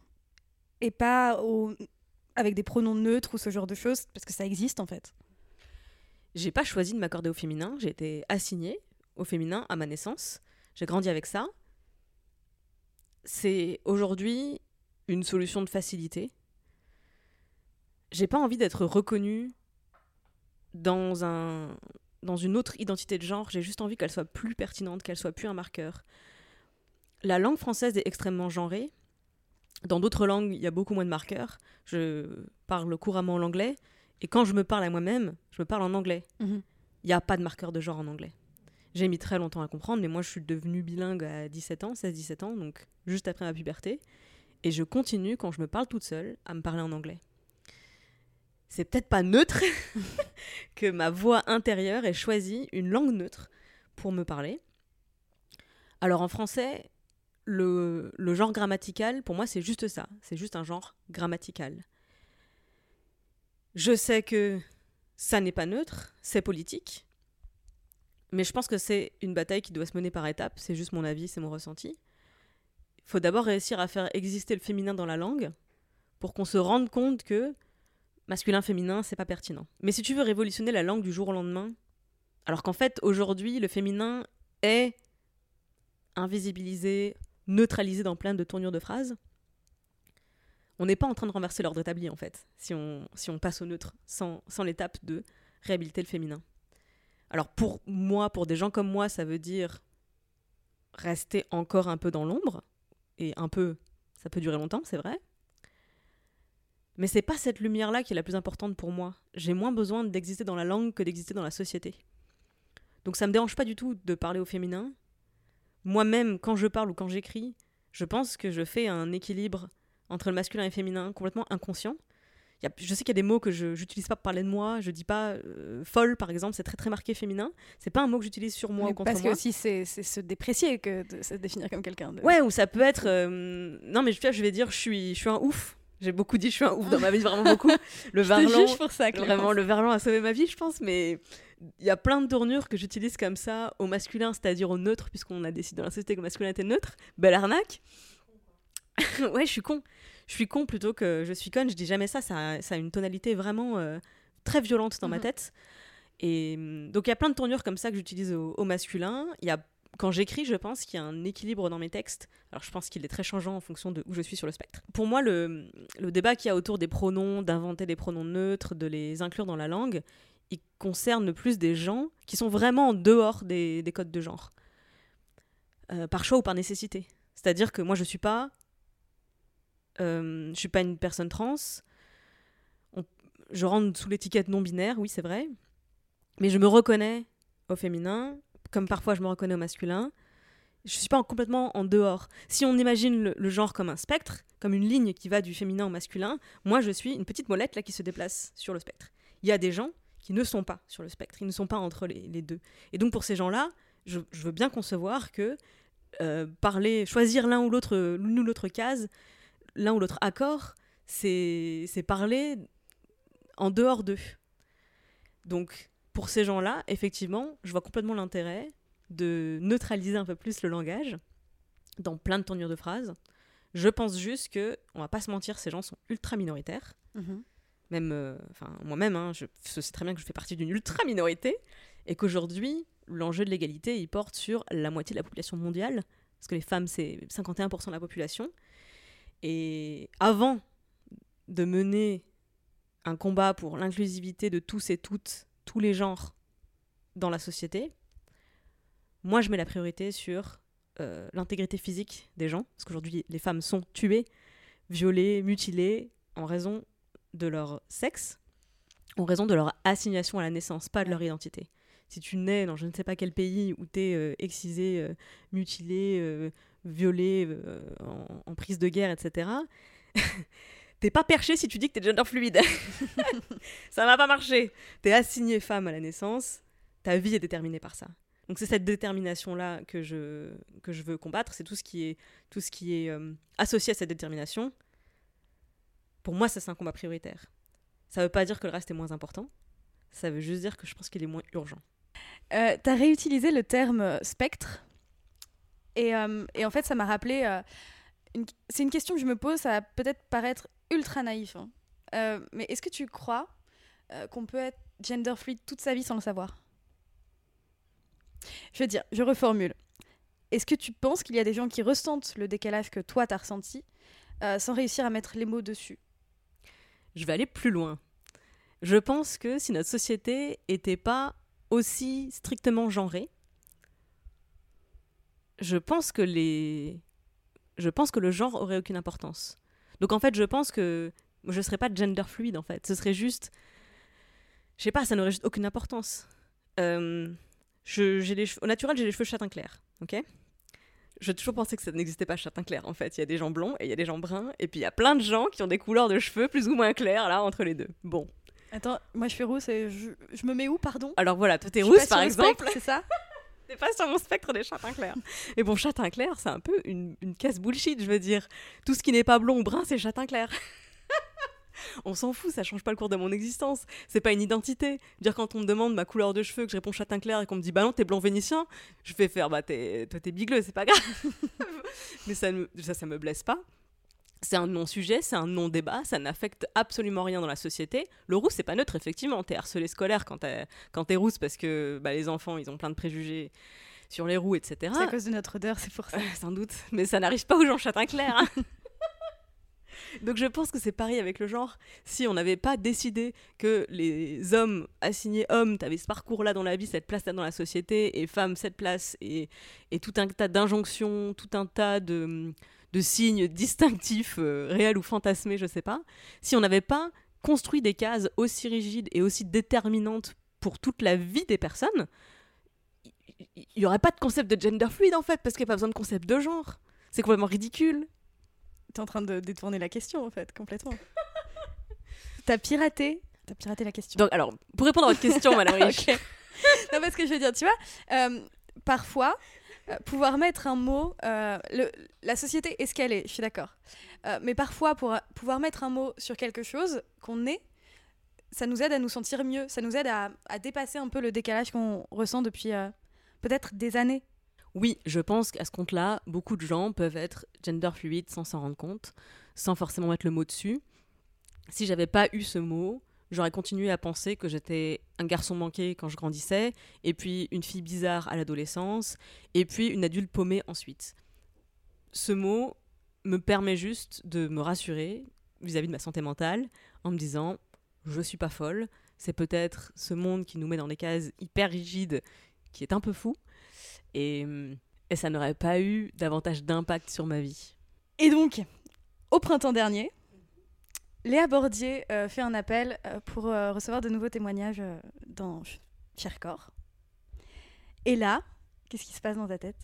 et pas avec des pronoms neutres ou ce genre de choses? Parce que ça existe en fait. J'ai pas choisi de m'accorder au féminin, j'ai été assignée au féminin à ma naissance. J'ai grandi avec ça. C'est aujourd'hui une solution de facilité. J'ai pas envie d'être reconnue dans un dans une autre identité de genre, j'ai juste envie qu'elle soit plus pertinente, qu'elle soit plus un marqueur. La langue française est extrêmement genrée. Dans d'autres langues, il y a beaucoup moins de marqueurs. Je parle couramment l'anglais et quand je me parle à moi-même, je me parle en anglais il n'y a pas de marqueur de genre en anglais. J'ai mis très longtemps à comprendre, mais moi je suis devenue bilingue à 17 ans, 16-17 ans, donc juste après ma puberté. Et je continue, quand je me parle toute seule, à me parler en anglais. C'est peut-être pas neutre que ma voix intérieure ait choisi une langue neutre pour me parler. Alors en français, le, le genre grammatical, pour moi, c'est juste ça. C'est juste un genre grammatical. Je sais que ça n'est pas neutre, c'est politique. Mais je pense que c'est une bataille qui doit se mener par étapes. C'est juste mon avis, c'est mon ressenti. Il faut d'abord réussir à faire exister le féminin dans la langue pour qu'on se rende compte que masculin-féminin, c'est pas pertinent. Mais si tu veux révolutionner la langue du jour au lendemain, alors qu'en fait, aujourd'hui, le féminin est invisibilisé, neutralisé dans plein de tournures de phrases, on n'est pas en train de renverser l'ordre établi, en fait, si on, si on passe au neutre, sans, sans l'étape de réhabiliter le féminin. Alors pour moi, pour des gens comme moi, ça veut dire rester encore un peu dans l'ombre, et un peu, ça peut durer longtemps, c'est vrai. Mais c'est pas cette lumière-là qui est la plus importante pour moi. J'ai moins besoin d'exister dans la langue que d'exister dans la société. Donc ça me dérange pas du tout de parler au féminin. Moi-même, quand je parle ou quand j'écris, je pense que je fais un équilibre entre le masculin et le féminin complètement inconscient. Il y a- je sais qu'il y a des mots que je n'utilise pas pour parler de moi. Je dis pas euh, folle, par exemple, c'est très très marqué féminin. C'est pas un mot que j'utilise sur moi Mais ou contre parce moi. que aussi c'est se déprécier que de se définir comme quelqu'un. de- Ouais, ou ça peut être. euh, Non, mais je, je vais dire, je suis, je suis un ouf. J'ai beaucoup dit, je suis un ouf dans ma vie, vraiment beaucoup. Le Je te verlan, juge pour ça, Clémence. vraiment, le verlan a sauvé ma vie, je pense. Mais il y a plein de tournures que j'utilise comme ça au masculin, c'est-à-dire au neutre, puisqu'on a décidé dans la société que le masculin était neutre. Belle arnaque. ouais, je suis con. Je suis con plutôt que je suis conne. Je dis jamais ça. Ça a, ça a une tonalité vraiment euh, très violente dans ma Mhm. tête. Et hum, donc il y a plein de tournures comme ça que j'utilise au, au masculin. Il y a quand j'écris, je pense qu'il y a un équilibre dans mes textes. Alors je pense qu'il est très changeant en fonction de où je suis sur le spectre. Pour moi, le, le débat qu'il y a autour des pronoms, d'inventer des pronoms neutres, de les inclure dans la langue, il concerne plus des gens qui sont vraiment en dehors des, des codes de genre. Euh, par choix ou par nécessité. C'est-à-dire que moi, je suis pas... euh, je suis pas une personne trans. Je rentre sous l'étiquette non binaire, oui, c'est vrai. Mais je me reconnais au féminin comme parfois je me reconnais au masculin, je suis pas en- complètement en dehors. Si on imagine le, genre comme un spectre, comme une ligne qui va du féminin au masculin, moi je suis une petite molette là qui se déplace sur le spectre. Il y a des gens qui ne sont pas sur le spectre, ils ne sont pas entre les, deux. Et donc pour ces gens-là, je, je veux bien concevoir que euh, parler, choisir l'un ou l'autre, l'une ou l'autre case, l'un ou l'autre accord, c'est parler en dehors d'eux. Donc pour ces gens-là, effectivement, je vois complètement l'intérêt de neutraliser un peu plus le langage dans plein de tournures de phrases. Je pense juste que, on va pas se mentir, ces gens sont ultra minoritaires. Même, euh, enfin, moi-même, hein, je, je sais très bien que je fais partie d'une ultra minorité et qu'aujourd'hui, l'enjeu de l'égalité, il porte sur la moitié de la population mondiale, parce que les femmes, c'est 51% de la population. Et avant de mener un combat pour l'inclusivité de tous et toutes, tous les genres dans la société, moi, je mets la priorité sur euh, l'intégrité physique des gens, parce qu'aujourd'hui, les femmes sont tuées, violées, mutilées en raison de leur sexe, en raison de leur assignation à la naissance, pas de leur identité. Si tu nais dans je ne sais pas quel pays où tu es excisé, euh, mutilé, euh, violé, euh, en, prise de guerre, etc., t'es pas perché si tu dis que t'es gender fluide. ça va pas marcher. T'es assigné femme à la naissance, ta vie est déterminée par ça. Donc c'est cette détermination-là que je, que je veux combattre, c'est tout ce qui est, tout ce qui est euh, associé à cette détermination. Pour moi, ça c'est un combat prioritaire. Ça veut pas dire que le reste est moins important, ça veut juste dire que je pense qu'il est moins urgent. Euh, tu as réutilisé le terme spectre? Et, euh, et en fait, ça m'a rappelé. euh, C'est une question que je me pose, ça va peut-être paraître ultra naïf. hein. Euh, mais est-ce que tu crois qu'on peut être gender fluid toute sa vie sans le savoir? Je veux dire, je reformule. Est-ce que tu penses qu'il y a des gens qui ressentent le décalage que toi t'as ressenti sans réussir à mettre les mots dessus? Je vais aller plus loin. Je pense que si notre société était pas aussi strictement genrée, je pense que les je pense que le genre aurait aucune importance. Donc en fait, je pense que je serais pas gender fluide en fait. Ce serait juste je sais pas, ça n'aurait juste aucune importance. Euh, je- j'ai les cheveux- au naturel, j'ai les cheveux châtain clair, OK? J'ai toujours pensé que ça n'existait pas châtain clair en fait. Il y a des gens blonds et il y a des gens bruns. Et puis il y a plein de gens qui ont des couleurs de cheveux plus ou moins claires là entre les deux. Bon. Attends, moi je suis rousse et je, je me mets où, pardon? Alors voilà, toi t'es rousse par exemple. C'est ça? T'es pas sur mon spectre des châtains clairs. Et bon, châtain clair, c'est un peu une, une casse bullshit, je veux dire. Tout ce qui n'est pas blond ou brun, c'est châtain clair. on s'en fout, ça change pas le cours de mon existence. C'est pas une identité. Dire quand on me demande ma couleur de cheveux, que je réponds châtain clair et qu'on me dit bah non, t'es blond vénitien, je vais faire bah t'es, toi t'es bigleux, c'est pas grave. Mais ça, ça, ça me blesse pas. C'est un non-sujet, c'est un non-débat, ça n'affecte absolument rien dans la société. Le roux, c'est pas neutre, effectivement. T'es harcelé scolaire quand t'es, quand t'es rousse parce que bah, les enfants, ils ont plein de préjugés sur les roues, etc. C'est à cause de notre odeur, c'est pour ça. Euh, sans doute, mais ça n'arrive pas aux gens châtain clair. hein. Donc je pense que c'est pareil avec le genre. Si on n'avait pas décidé que les hommes assignés hommes, t'avais ce parcours-là dans la vie, cette place-là dans la société, et femmes, cette place, et, et tout un tas d'injonctions, tout un tas de, de signes distinctifs, euh, réels ou fantasmés, je sais pas. Si on n'avait pas construit des cases aussi rigides et aussi déterminantes pour toute la vie des personnes, il n'y aurait pas de concept de gender fluide en fait, parce qu'il n'y a pas besoin de concept de genre. C'est complètement ridicule. T'es en train de détourner la question, en fait, complètement. T'as piraté T'as piraté la question. Donc, alors, pour répondre à votre question, Madame Rich, Ok. non, parce que je veux dire, tu vois, euh, parfois, pouvoir mettre un mot, euh, le- la société est ce qu'elle est, je suis d'accord. Euh, mais parfois, pour pouvoir mettre un mot sur quelque chose qu'on est, ça nous aide à nous sentir mieux, ça nous aide à, à dépasser un peu le décalage qu'on ressent depuis euh, peut-être des années. oui, je pense qu'à ce compte-là, beaucoup de gens peuvent être gender fluide sans s'en rendre compte, sans forcément mettre le mot dessus. Si j'avais pas eu ce mot, j'aurais continué à penser que j'étais un garçon manqué quand je grandissais, et puis une fille bizarre à l'adolescence, et puis une adulte paumée ensuite. Ce mot me permet juste de me rassurer vis-à-vis de ma santé mentale en me disant je suis pas folle, c'est peut-être ce monde qui nous met dans des cases hyper rigides qui est un peu fou, et, et ça n'aurait pas eu davantage d'impact sur ma vie. Et donc, au printemps dernier, Léa Bordier euh, fait un appel euh, pour euh, recevoir de nouveaux témoignages dans Ch- Cher Corps. Et là, Qu'est-ce qui se passe dans ta tête?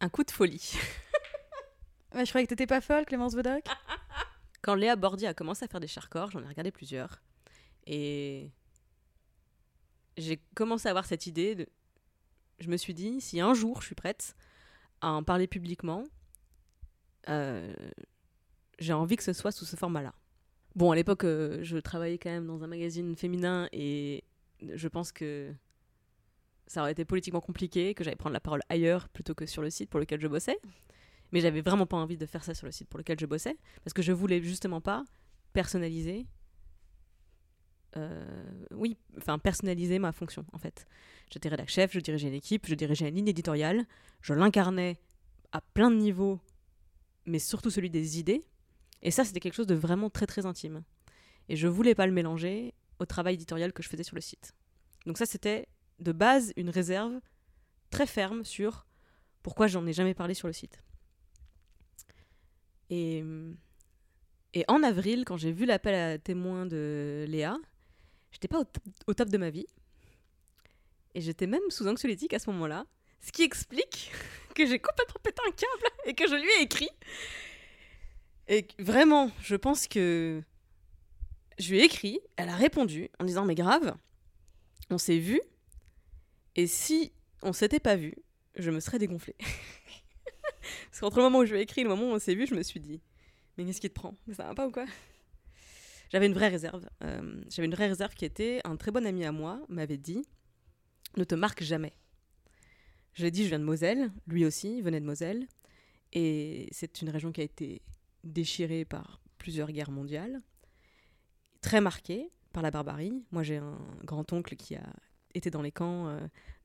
Un coup de folie. Ouais, Je croyais que t'étais pas folle, Clémence Bodoc. Quand Léa Bordy a commencé à faire des charcors, j'en ai regardé plusieurs. Et j'ai commencé à avoir cette idée de. Je me suis dit, si un jour je suis prête à en parler publiquement, euh, j'ai envie que ce soit sous ce format-là. Bon, à l'époque, euh, je travaillais quand même dans un magazine féminin et je pense que ça aurait été politiquement compliqué, que j'allais prendre la parole ailleurs plutôt que sur le site pour lequel je bossais. Mais j'avais vraiment pas envie de faire ça sur le site pour lequel je bossais, parce que je voulais justement pas personnaliser. euh, oui, enfin personnaliser ma fonction en fait. J'étais rédac chef, je dirigeais une équipe, je dirigeais une ligne éditoriale, je l'incarnais à plein de niveaux, mais surtout celui des idées. Et ça, c'était quelque chose de vraiment très très intime. Et je voulais pas le mélanger au travail éditorial que je faisais sur le site. Donc ça, c'était de base une réserve très ferme sur pourquoi j'en ai jamais parlé sur le site. Et, en avril, quand j'ai vu l'appel à témoins de Léa, j'étais pas au, au top de ma vie. Et j'étais même sous anxiolytique à ce moment-là. Ce qui explique que j'ai complètement pété un câble et que je lui ai écrit. Et vraiment, je pense que je lui ai écrit, elle a répondu en disant Mais grave, on s'est vu, et si on s'était pas vu, je me serais dégonflée. Parce qu'entre le moment où je lui ai écrit et le moment où on s'est vu, je me suis dit Mais qu'est-ce qui te prend? Ça va pas ou quoi? J'avais une vraie réserve. Euh, J'avais une vraie réserve qui était un très bon ami à moi m'avait dit Ne te marque jamais. Je lui ai dit Je viens de Moselle, lui aussi venait de Moselle, et c'est une région qui a été déchirée par plusieurs guerres mondiales, très marquée par la barbarie. Moi, j'ai un grand-oncle qui a été dans les camps euh,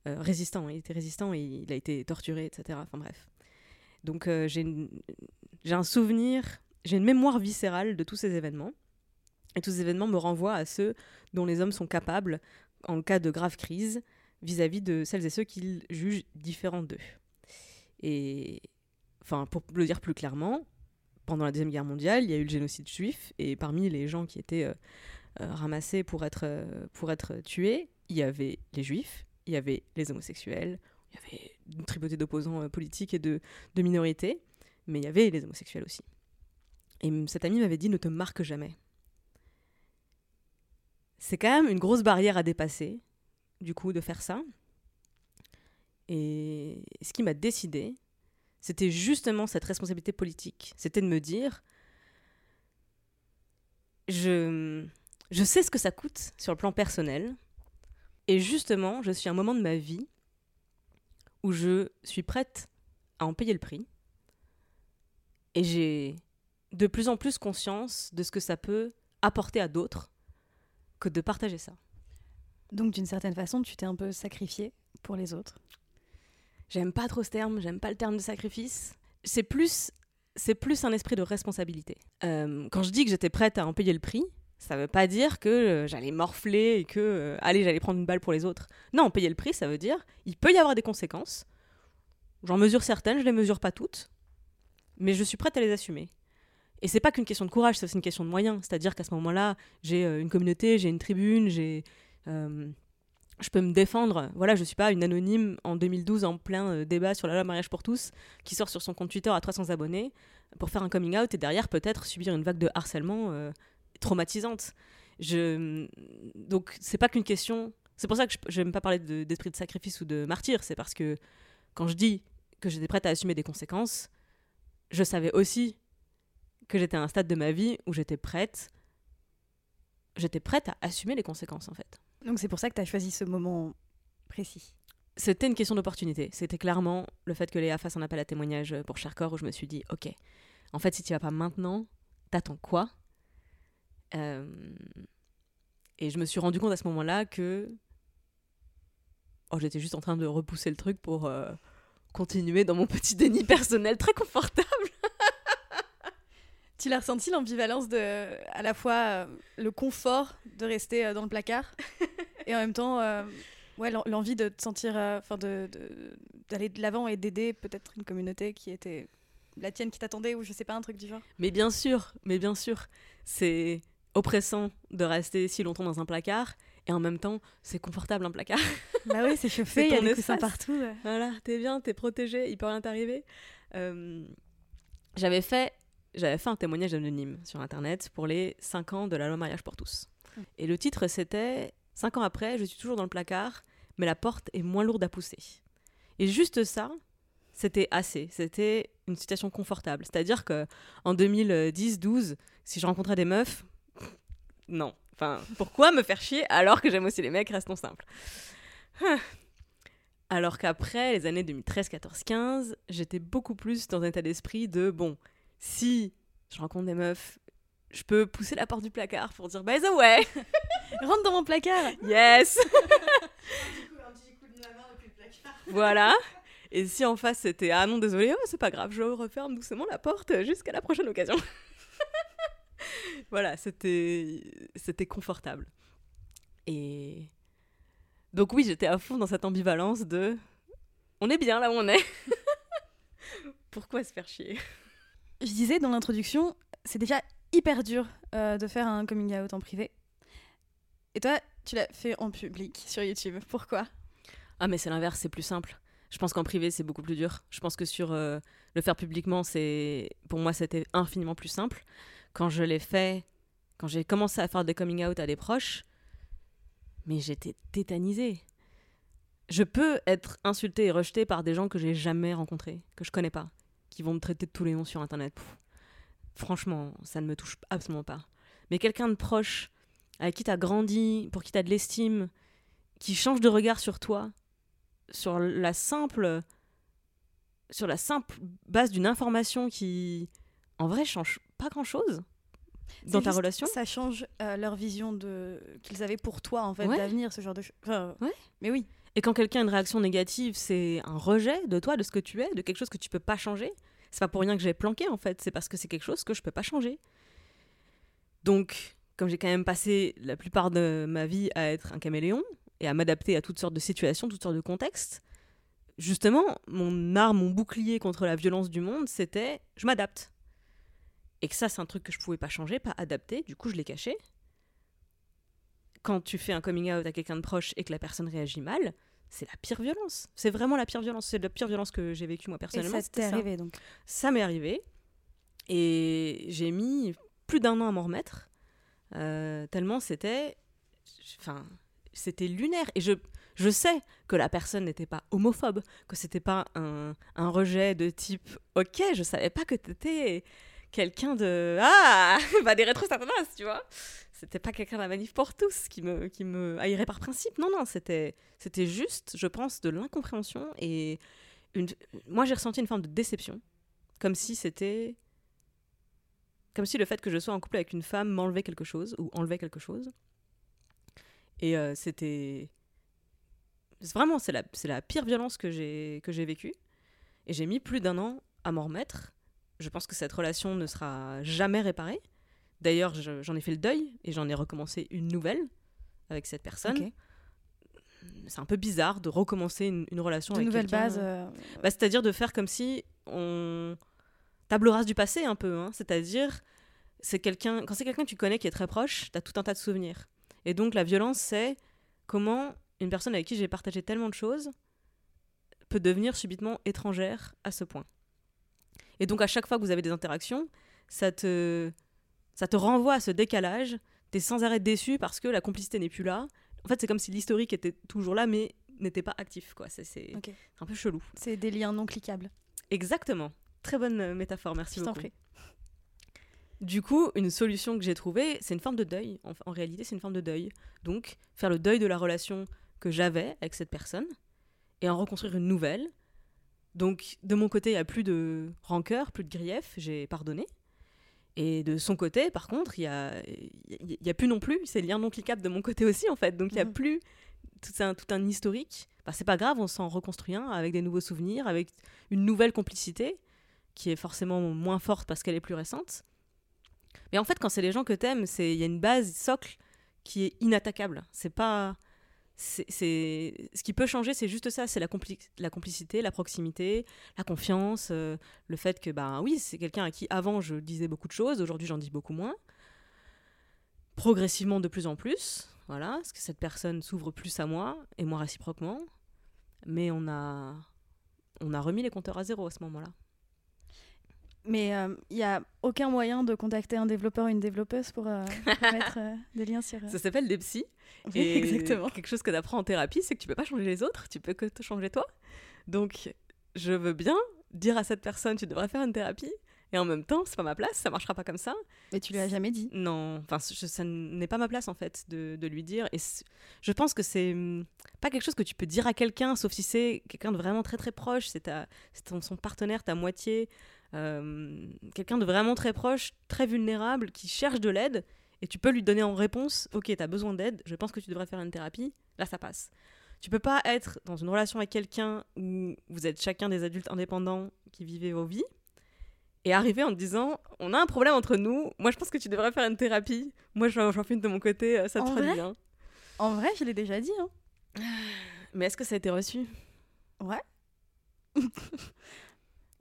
euh, résistant. Il était résistant et il a été torturé, etc. Enfin bref. Donc euh, j'ai un souvenir, j'ai une mémoire viscérale de tous ces événements. Et tous ces événements me renvoient à ceux dont les hommes sont capables en cas de grave crise vis-à-vis de celles et ceux qu'ils jugent différents d'eux. Et enfin, pour le dire plus clairement, pendant la Deuxième Guerre mondiale, il y a eu le génocide juif, et parmi les gens qui étaient euh, euh, ramassés pour être, euh, pour être tués, il y avait les juifs, il y avait les homosexuels, il y avait une tripotée d'opposants politiques et de, de minorités, mais il y avait les homosexuels aussi. Et cet ami m'avait dit ne te marque jamais. C'est quand même une grosse barrière à dépasser, du coup, de faire ça. Et ce qui m'a décidé, c'était justement cette responsabilité politique. C'était de me dire, je, je sais ce que ça coûte sur le plan personnel. Et justement, je suis à un moment de ma vie où je suis prête à en payer le prix. Et j'ai de plus en plus conscience de ce que ça peut apporter à d'autres que de partager ça. Donc, d'une certaine façon, tu t'es un peu sacrifié pour les autres. J'aime pas trop ce terme, j'aime pas le terme de sacrifice. C'est plus, c'est plus un esprit de responsabilité. Euh, quand je dis que j'étais prête à en payer le prix, ça veut pas dire que euh, j'allais morfler et que, euh, allez, j'allais prendre une balle pour les autres. Non, payer le prix, ça veut dire, il peut y avoir des conséquences. J'en mesure certaines, je les mesure pas toutes, mais je suis prête à les assumer. Et c'est pas qu'une question de courage, c'est aussi une question de moyens. C'est-à-dire qu'à ce moment-là, j'ai une communauté, j'ai une tribune, j'ai, euh, je peux me défendre. Voilà, je suis pas une anonyme en 2012 en plein euh, débat sur la loi mariage pour tous qui sort sur son compte Twitter à 300 abonnés pour faire un coming out et derrière peut-être subir une vague de harcèlement euh, traumatisante. Je donc c'est pas qu'une question. C'est pour ça que je n'aime pas parler de- d'esprit de sacrifice ou de martyr. C'est parce que quand je dis que j'étais prête à assumer des conséquences, je savais aussi que j'étais à un stade de ma vie où j'étais prête. J'étais prête à assumer les conséquences en fait. Donc, c'est pour ça que tu as choisi ce moment précis. C'était une question d'opportunité. C'était clairement le fait que Léa fasse un appel à témoignage pour Chercor où je me suis dit, ok, en fait, si tu vas pas maintenant, t'attends quoi? Euh, Et je me suis rendu compte à ce moment-là que oh, j'étais juste en train de repousser le truc pour euh, continuer dans mon petit déni personnel très confortable. Tu l'as ressenti l'ambivalence de à la fois euh, le confort de rester euh, dans le placard et en même temps euh, ouais l'en- l'envie de te sentir enfin de de- d'aller de l'avant et d'aider peut-être une communauté qui était la tienne qui t'attendait ou je sais pas un truc du genre? Mais bien sûr, mais bien sûr, c'est oppressant de rester si longtemps dans un placard. Et en même temps, c'est confortable un placard. Bah oui, c'est chauffé, il y a des coussins partout. ouais. voilà, t'es bien, t'es protégé, il peut rien t'arriver. J'avais fait, j'avais fait un témoignage anonyme sur internet pour les 5 ans de la loi mariage pour tous. Et le titre c'était 5 ans après, je suis toujours dans le placard, mais la porte est moins lourde à pousser. Et juste ça, c'était assez. C'était une situation confortable. C'est-à-dire que en 2010-12, si je rencontrais des meufs, non. Enfin, pourquoi me faire chier alors que j'aime aussi les mecs? Restons simples. Alors qu'après les années 2013, 14, 15, j'étais beaucoup plus dans un état d'esprit de bon, si je rencontre des meufs, je peux pousser la porte du placard pour dire by the way, Rentre dans mon placard yes. Voilà. Et si en face c'était ah non désolé, oh, c'est pas grave, je referme doucement la porte jusqu'à la prochaine occasion. voilà, c'était c'était confortable. Et donc oui, j'étais à fond dans cette ambivalence de on est bien là où on est. Pourquoi se faire chier? Je disais dans l'introduction, c'est déjà hyper dur euh, de faire un coming out en privé. Et toi, tu l'as fait en public sur YouTube. Pourquoi? Ah mais c'est l'inverse, c'est plus simple. Je pense qu'en privé c'est beaucoup plus dur. Je pense que sur euh, le faire publiquement, c'est pour moi c'était infiniment plus simple. Quand je l'ai fait, quand j'ai commencé à faire des coming out à des proches, mais j'étais tétanisée. Je peux être insultée et rejetée par des gens que j'ai jamais rencontrés, que je connais pas, qui vont me traiter de tous les noms sur internet. Pff, franchement, ça ne me touche absolument pas. Mais quelqu'un de proche, avec qui tu as grandi, pour qui tu as de l'estime, qui change de regard sur toi, sur la simple sur la simple base d'une information qui en vrai change pas grand chose dans ta juste- relation Ça change euh, leur vision de qu'ils avaient pour toi en fait Ouais. d'avenir, ce genre de choses. Enfin, Ouais. Mais oui. Et quand quelqu'un a une réaction négative c'est un rejet de toi de ce que tu es de quelque chose que tu peux pas changer. C'est pas pour rien que j'ai planqué en fait. C'est parce que c'est quelque chose que je peux pas changer. Donc comme j'ai quand même passé la plupart de ma vie à être un caméléon et à m'adapter à toutes sortes de situations toutes sortes de contextes justement mon arme mon bouclier contre la violence du monde c'était je m'adapte. Et que ça c'est un truc que je pouvais pas changer pas adapter. Du coup je l'ai caché quand tu fais un coming out à quelqu'un de proche et que la personne réagit mal, c'est la pire violence. C'est vraiment la pire violence. C'est la pire violence que j'ai vécue moi Et personnellement. ça t'est arrivé donc. Ça m'est arrivé. Et j'ai mis plus d'un an à m'en remettre. euh, tellement c'était. Enfin, c'était lunaire. Et je, je sais que la personne n'était pas homophobe, que c'était pas un, un rejet de type Ok, je savais pas que t'étais quelqu'un de. Ah Bah, des rétro tu vois c'était pas quelqu'un de la manif pour tous qui me, qui me haïrait par principe. Non, non, c'était, c'était juste, je pense, de l'incompréhension et moi j'ai ressenti une forme de déception, comme si c'était, comme si le fait que je sois en couple avec une femme m'enlevait quelque chose ou enlevait quelque chose. Et euh, c'était, vraiment, c'est la, c'est la pire violence que j'ai, que j'ai vécue. Et j'ai mis plus d'un an à m'en remettre. Je pense que cette relation ne sera jamais réparée. D'ailleurs, je- j'en ai fait le deuil et j'en ai recommencé une nouvelle avec cette personne. C'est un peu bizarre de recommencer une, une relation De avec nouvelles quelqu'un. bases. euh, Bah, C'est-à-dire de faire comme si on table rase du passé un peu. hein. C'est-à-dire, c'est quelqu'un quand c'est quelqu'un que tu connais qui est très proche, tu as tout un tas de souvenirs. Et donc la violence, c'est comment une personne avec qui j'ai partagé tellement de choses peut devenir subitement étrangère à ce point. Et donc à chaque fois que vous avez des interactions, ça te, ça te renvoie à ce décalage. Tu es sans arrêt déçu parce que la complicité n'est plus là. En fait, c'est comme si l'historique était toujours là, mais n'était pas actif. quoi. C'est un peu chelou. C'est des liens non cliquables. Exactement. Très bonne euh, métaphore, merci Je t'en beaucoup. prie. Du coup, une solution que j'ai trouvée, c'est une forme de deuil. En, en réalité, c'est une forme de deuil. Donc, faire le deuil de la relation que j'avais avec cette personne et en reconstruire une nouvelle. Donc, de mon côté, il n'y a plus de rancœur, plus de grief, j'ai pardonné. Et de son côté, par contre, il n'y a, il y a plus non plus ces liens non cliquables de mon côté aussi, en fait. Donc, il n'y a Mhm. plus tout un, tout un historique. Bah, c'est pas grave, on s'en reconstruit un avec des nouveaux souvenirs, avec une nouvelle complicité qui est forcément moins forte parce qu'elle est plus récente. Mais en fait, quand c'est les gens que t'aimes, c'est il y a une base socle qui est inattaquable. C'est pas c'est ce qui peut changer, c'est juste ça, c'est la complicité, la proximité, la confiance, euh, le fait que bah oui, c'est quelqu'un à qui avant je disais beaucoup de choses, aujourd'hui j'en dis beaucoup moins. progressivement de plus en plus, voilà, parce que cette personne s'ouvre plus à moi et moi réciproquement. Mais on a, on a remis les compteurs à zéro à ce moment-là. Mais il n'y a aucun moyen de contacter un développeur ou une développeuse pour, euh, pour mettre euh, des liens sur. euh, Ça s'appelle des psys. Oui, Et exactement. Quelque chose que tu apprends en thérapie, c'est que tu peux pas changer les autres, tu peux que te changer toi. Donc, je veux bien dire à cette personne, tu devrais faire une thérapie. Et en même temps, c'est pas ma place, ça marchera pas comme ça. Mais tu lui as jamais dit. Non, enfin, je- ça n'est pas ma place en fait de, de lui dire. Et je pense que c'est hum, pas quelque chose que tu peux dire à quelqu'un, sauf si c'est quelqu'un de vraiment très très proche, c'est ta- c'est ton- son partenaire, ta moitié, euh, quelqu'un de vraiment très proche, très vulnérable, qui cherche de l'aide. Et tu peux lui donner en réponse, ok, t'as besoin d'aide, je pense que tu devrais faire une thérapie. Là, ça passe. Tu peux pas être dans une relation avec quelqu'un où vous êtes chacun des adultes indépendants qui vivez vos vies et arriver en te disant on a un problème entre nous, moi je pense que tu devrais faire une thérapie, moi j'en fais une de mon côté, euh, ça te fera du bien. En vrai, je l'ai déjà dit. Hein. Mais est-ce que ça a été reçu? Ouais.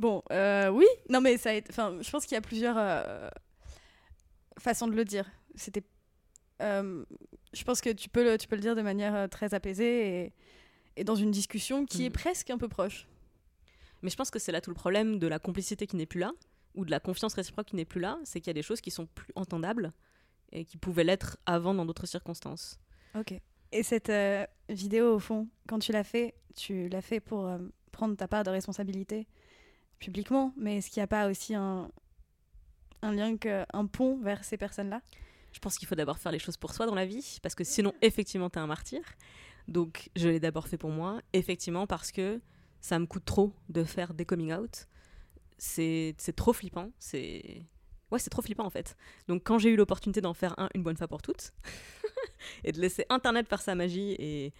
bon, euh, oui. Non, mais ça a été. Enfin, je pense qu'il y a plusieurs euh, façons de le dire. C'était. euh, je pense que tu peux le, tu peux le dire de manière très apaisée et, et dans une discussion qui est Mhm. presque un peu proche. Mais je pense que c'est là tout le problème de la complicité qui n'est plus là, ou de la confiance réciproque qui n'est plus là, c'est qu'il y a des choses qui sont plus entendables et qui pouvaient l'être avant dans d'autres circonstances. Ok. Et cette vidéo, au fond, quand tu l'as fait, tu l'as fait pour prendre ta part de responsabilité publiquement, mais est-ce qu'il n'y a pas aussi un, lien, un pont vers ces personnes-là? Je pense qu'il faut d'abord faire les choses pour soi dans la vie, parce que sinon, effectivement, t'es un martyr. Donc, je l'ai d'abord fait pour moi, effectivement, parce que ça me coûte trop de faire des coming out. C'est c'est trop flippant. C'est. Ouais, c'est trop flippant en fait. Donc, quand j'ai eu l'opportunité d'en faire un une bonne fois pour toutes, et de laisser Internet faire sa magie, et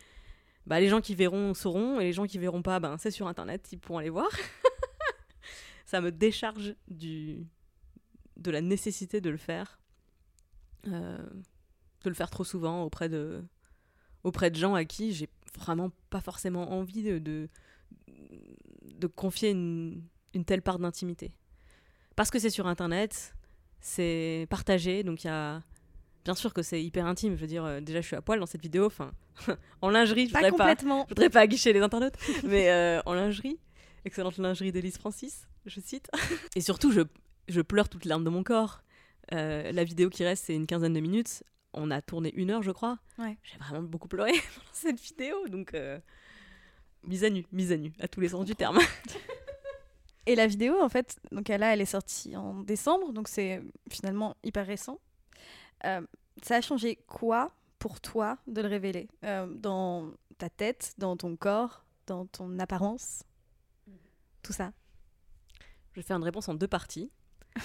bah, les gens qui verront sauront, et les gens qui verront pas, ben, c'est sur Internet, ils pourront aller voir. ça me décharge du... de la nécessité de le faire euh, de le faire trop souvent auprès de, auprès de gens à qui j'ai vraiment pas forcément envie de, de, de confier une, une telle part d'intimité. Parce que c'est sur Internet, c'est partagé, donc il y a... Bien sûr que c'est hyper intime, je veux dire, euh, déjà je suis à poil dans cette vidéo, enfin, en lingerie, je Pas voudrais pas, complètement. je voudrais pas aguicher les internautes, mais euh, en lingerie, excellente lingerie d'Elise Francis, je cite. Et surtout, je, je pleure toutes larmes de mon corps. Euh, la vidéo qui reste, c'est une quinzaine de minutes. On a tourné une heure, je crois. Ouais. J'ai vraiment beaucoup pleuré pendant cette vidéo, donc euh, mise à nu, mise à nu, à tous les sens du terme. Et la vidéo, en fait, donc là, elle est sortie en décembre, donc c'est finalement hyper récent. Euh, ça a changé quoi pour toi de le révéler Dans ta tête, dans ton corps, dans ton apparence? Tout ça? Je vais faire une réponse en deux parties.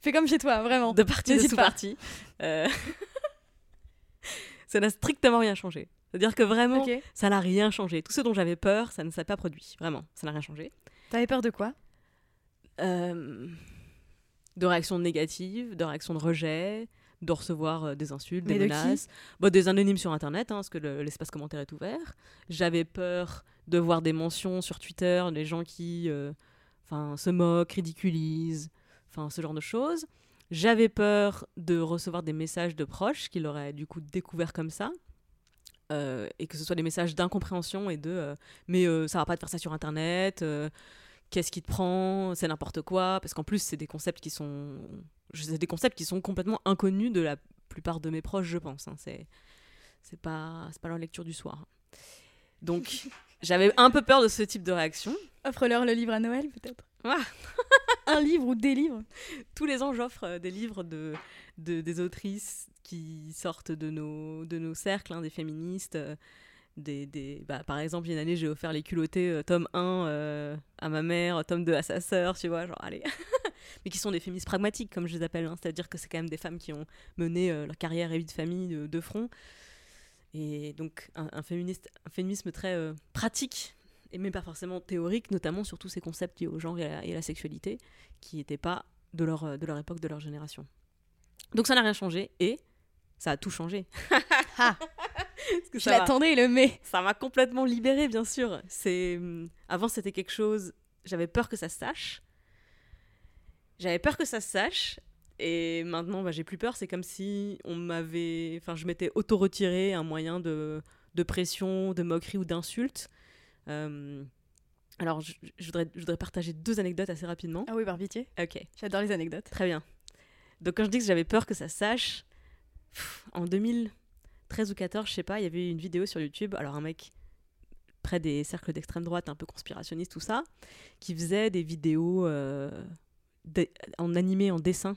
Fais comme chez toi, vraiment. Deux parties, deux sous-parties. Euh, ça n'a strictement rien changé. C'est-à-dire que vraiment, ça n'a rien changé. Tout ce dont j'avais peur, ça ne s'est pas produit. Vraiment, ça n'a rien changé. T'avais peur de quoi? Euh, de réactions négatives, de réactions de rejet, de recevoir euh, des insultes, des de menaces, Bon, des anonymes sur Internet, hein, parce que le- l'espace commentaire est ouvert. J'avais peur de voir des mentions sur Twitter, des gens qui euh, enfin, se moquent, ridiculisent, enfin, ce genre de choses. J'avais peur de recevoir des messages de proches qui l'auraient du coup découvert comme ça. Euh, et que ce soit des messages d'incompréhension et de euh, mais euh, ça va pas de faire ça sur internet euh, qu'est-ce qui te prend? C'est n'importe quoi parce qu'en plus c'est des concepts qui sont des concepts qui sont complètement inconnus de la plupart de mes proches je pense hein. c'est c'est pas c'est pas leur lecture du soir donc j'avais un peu peur de ce type de réaction Offre-leur le livre à Noël, peut-être. Ah. Un livre ou des livres. tous les ans j'offre euh, des livres de, de- des autrices qui sortent de nos, de nos cercles, hein, des féministes. euh, des, des, bah, par exemple, il y a une année, j'ai offert Les culottés, euh, tome 1 euh, à ma mère, tome 2 à sa sœur, tu vois, genre, allez. Mais qui sont des féministes pragmatiques, comme je les appelle. hein, C'est-à-dire que c'est quand même des femmes qui ont mené euh, leur carrière et vie de famille de, de front. Et donc, un, un féministe, un féminisme très euh, pratique, et même pas forcément théorique, notamment sur tous ces concepts liés au genre et à la, et à la sexualité, qui n'étaient pas de leur, euh, de leur époque, de leur génération. Donc ça n'a rien changé et ça a tout changé. Ah. Que Je l'attendais, le mais. ça m'a complètement libérée, bien sûr. C'est hum, avant c'était quelque chose. J'avais peur que ça se sache. J'avais peur que ça se sache. Et maintenant, bah, j'ai plus peur. C'est comme si on m'avait, enfin, je m'étais auto-retiré un moyen de, de pression, de moquerie ou d'insulte. Euh, alors, je, je voudrais, je voudrais partager deux anecdotes assez rapidement. Ah oui, par pitié. Ok, J'adore les anecdotes. très bien. Donc, quand je dis que j'avais peur que ça sache, pff, en 2013 ou 14, je sais pas, il y avait une vidéo sur YouTube. Alors, un mec près des cercles d'extrême droite, un peu conspirationniste, tout ça, qui faisait des vidéos euh, de- en animé, en dessin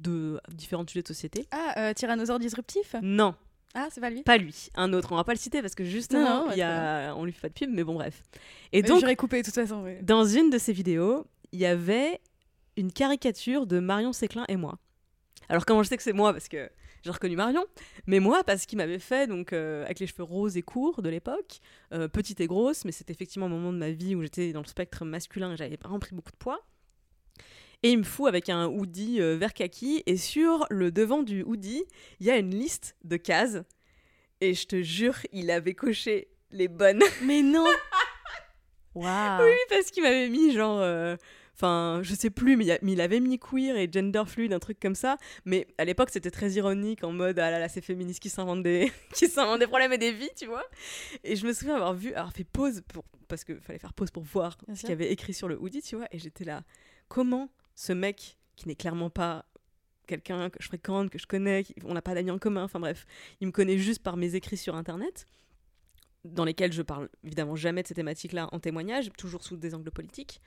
de différents sujets de société. Ah, euh, Tyrannosaure disruptif Non, Ah, c'est pas lui pas lui, un autre. On va pas le citer parce que justement, Non, non, ouais, il y a... on lui fait pas de pub, mais bon, bref. Et Et donc, J'aurais coupé de toute façon. oui. dans une de ces vidéos, il y avait une caricature de Marion Séclin et moi. Alors comment je sais que c'est moi? Parce que j'ai reconnu Marion, mais moi parce qu'il m'avait fait donc euh, avec les cheveux roses et courts de l'époque, euh, petite et grosse, mais c'était effectivement un moment de ma vie où j'étais dans le spectre masculin et j'avais vraiment pris beaucoup de poids. Et il me fout avec un hoodie euh, vert kaki et sur le devant du hoodie, il y a une liste de cases et je te jure, il avait coché les bonnes. Mais non Waouh Oui, parce qu'il m'avait mis genre. euh, Enfin, je sais plus, mais, il y a- mais il avait mis queer et gender fluid, un truc comme ça. Mais à l'époque, c'était très ironique, en mode ah là là, ces féministes qui s'inventent des, qui des problèmes et des vies, tu vois. Et je me souviens avoir vu, avoir fait pause pour, parce qu'il fallait faire pause pour voir Bien ce qu'il y avait écrit sur le hoodie, tu vois. Et j'étais là, comment ce mec qui n'est clairement pas quelqu'un que je fréquente, que je connais, on n'a pas d'amis en commun, enfin bref, il me connaît juste par mes écrits sur internet dans lesquels je parle évidemment jamais de ces thématiques-là en témoignage, toujours sous des angles politiques.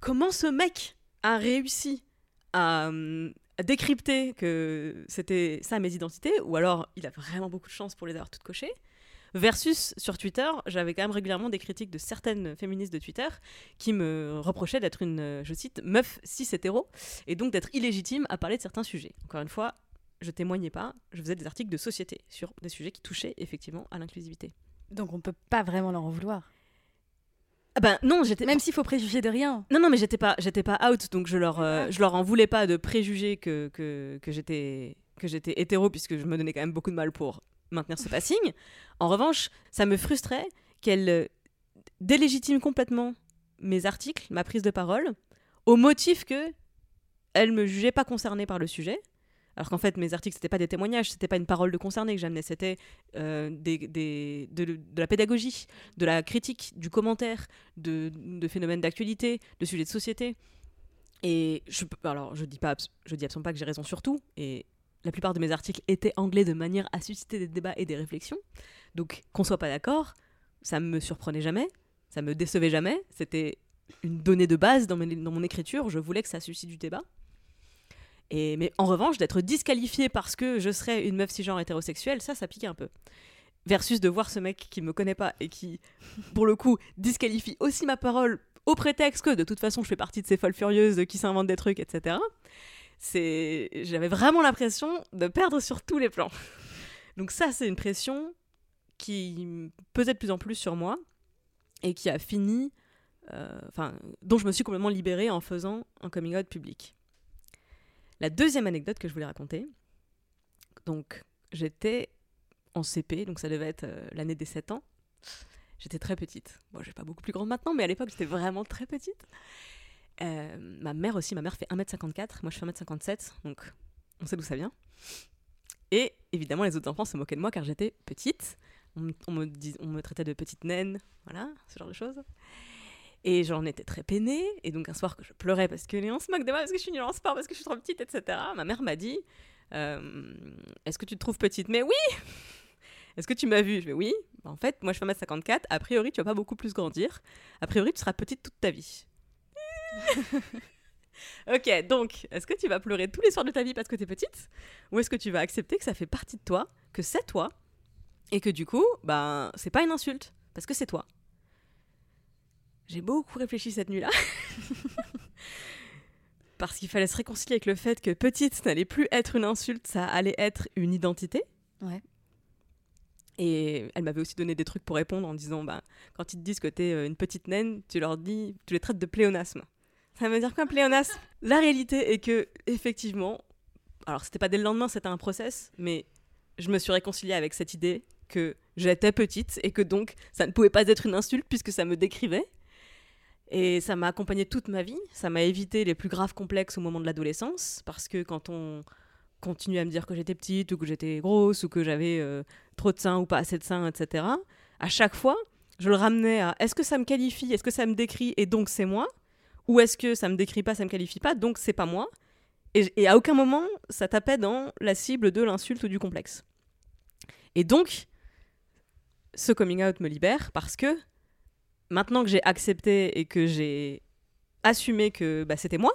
Comment ce mec a réussi à, à décrypter que c'était ça mes identités, ou alors il a vraiment beaucoup de chance pour les avoir toutes cochées Versus sur Twitter, j'avais quand même régulièrement des critiques de certaines féministes de Twitter qui me reprochaient d'être une, euh, je cite, meuf cis hétéro, et donc d'être illégitime à parler de certains sujets. Encore une fois, je témoignais pas, je faisais des articles de société sur des sujets qui touchaient effectivement à l'inclusivité. Donc on peut pas vraiment leur en vouloir. Ah ben non, j'étais Même s'il faut préjuger de rien. Non, non, mais j'étais pas, j'étais pas out, donc je leur, euh, je leur en voulais pas de préjuger que, que, que j'étais, que j'étais hétéro, puisque je me donnais quand même beaucoup de mal pour maintenir ce passing. En revanche, ça me frustrait qu'elle euh, délégitime complètement mes articles, ma prise de parole, au motif que elle me jugeait pas concernée par le sujet. Alors qu'en fait, mes articles, c'était pas des témoignages, c'était pas une parole de concerné que j'amenais, c'était euh, de, la pédagogie, de la critique, du commentaire, de, phénomènes d'actualité, de sujets de société. Et je, alors, je dis pas, je dis absolument pas que j'ai raison sur tout. La plupart de mes articles étaient anglais de manière à susciter des débats et des réflexions. Donc, qu'on soit pas d'accord, ça me surprenait jamais, ça me décevait jamais. C'était une donnée de base dans, mon écriture. Je voulais que ça suscite du débat. Et, mais en revanche, d'être disqualifiée parce que je serais une meuf cisgenre hétérosexuelle, ça, ça pique un peu. Versus de voir ce mec qui me connaît pas et qui, pour le coup, disqualifie aussi ma parole au prétexte que de toute façon je fais partie de ces folles furieuses qui s'inventent des trucs, etc. C'est, j'avais vraiment l'impression de perdre sur tous les plans. Donc ça, c'est une pression qui pesait de plus en plus sur moi et qui a fini, euh, enfin, dont je me suis complètement libérée en faisant un coming out public. La deuxième anecdote que je voulais raconter, donc j'étais en CP, donc ça devait être euh, l'année des 7 ans. J'étais très petite. Bon, suis pas beaucoup plus grande maintenant, mais à l'époque, j'étais vraiment très petite. Euh, ma mère aussi, ma mère fait 1m54, moi je fais 1m57, donc on sait d'où ça vient. Et évidemment, les autres enfants se moquaient de moi car j'étais petite. On, me- on me on traitait de petite naine, voilà, ce genre de choses. Et j'en étais très peinée. Et donc un soir que je pleurais parce que gens se moquent de moi parce que je suis nulle en sport, parce que je suis trop petite, etc. Ma mère m'a dit euh, Est-ce que tu te trouves petite? Mais oui Est-ce que tu m'as vue? Je vais oui. Bah, en fait, moi je fais 1m54. A priori, tu vas pas beaucoup plus grandir. A priori, tu seras petite toute ta vie. ok, donc, est-ce que tu vas pleurer tous les soirs de ta vie parce que t'es petite Ou est-ce que tu vas accepter que ça fait partie de toi, que c'est toi, et que du coup, ben, c'est pas une insulte, parce que c'est toi? J'ai beaucoup réfléchi cette nuit-là. parce qu'il fallait se réconcilier avec le fait que petite n'allait plus être une insulte, ça allait être une identité. Ouais. Et elle m'avait aussi donné des trucs pour répondre en disant bah, quand ils te disent que t'es euh, une petite naine, tu leur dis, tu les traites de pléonasme. Ça veut dire quoi pléonasme? La réalité est que, effectivement, alors c'était pas dès le lendemain, c'était un process, mais je me suis réconciliée avec cette idée que j'étais petite et que donc ça ne pouvait pas être une insulte puisque ça me décrivait. Et ça m'a accompagné toute ma vie. Ça m'a évité les plus graves complexes au moment de l'adolescence. Parce que quand on continue à me dire que j'étais petite ou que j'étais grosse ou que j'avais euh, trop de seins ou pas assez de seins, etc., à chaque fois, je le ramenais à est-ce que ça me qualifie, est-ce que ça me décrit? Et donc c'est moi Ou est-ce que ça me décrit pas, ça me qualifie pas, donc c'est pas moi et, et à aucun moment, ça tapait dans la cible de l'insulte ou du complexe. Et donc, ce coming out me libère parce que maintenant que j'ai accepté et que j'ai assumé que bah, c'était moi,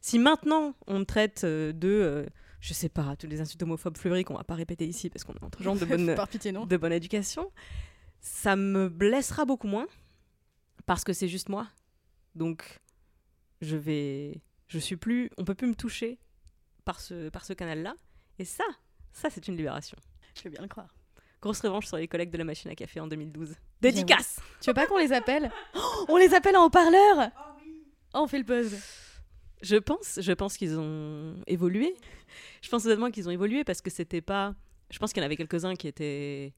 si maintenant on me traite euh, de, euh, je sais pas, tous les insultes homophobes fleuris qu'on va pas répéter ici parce qu'on est entre gens de bonne, pitié, de bonne éducation, ça me blessera beaucoup moins parce que c'est juste moi. Donc, je vais, je suis plus, on peut plus me toucher par ce, par ce canal-là. Et ça, ça c'est une libération. Je veux bien le croire. Grosse revanche sur les collègues de la machine à café en 2012. Dédicace Tu veux pas qu'on les appelle? Oh, On les appelle en haut-parleur Oh, on fait le buzz. Je pense, je pense qu'ils ont évolué. Je pense honnêtement qu'ils ont évolué parce que c'était pas. Je pense qu'il y en avait quelques-uns qui étaient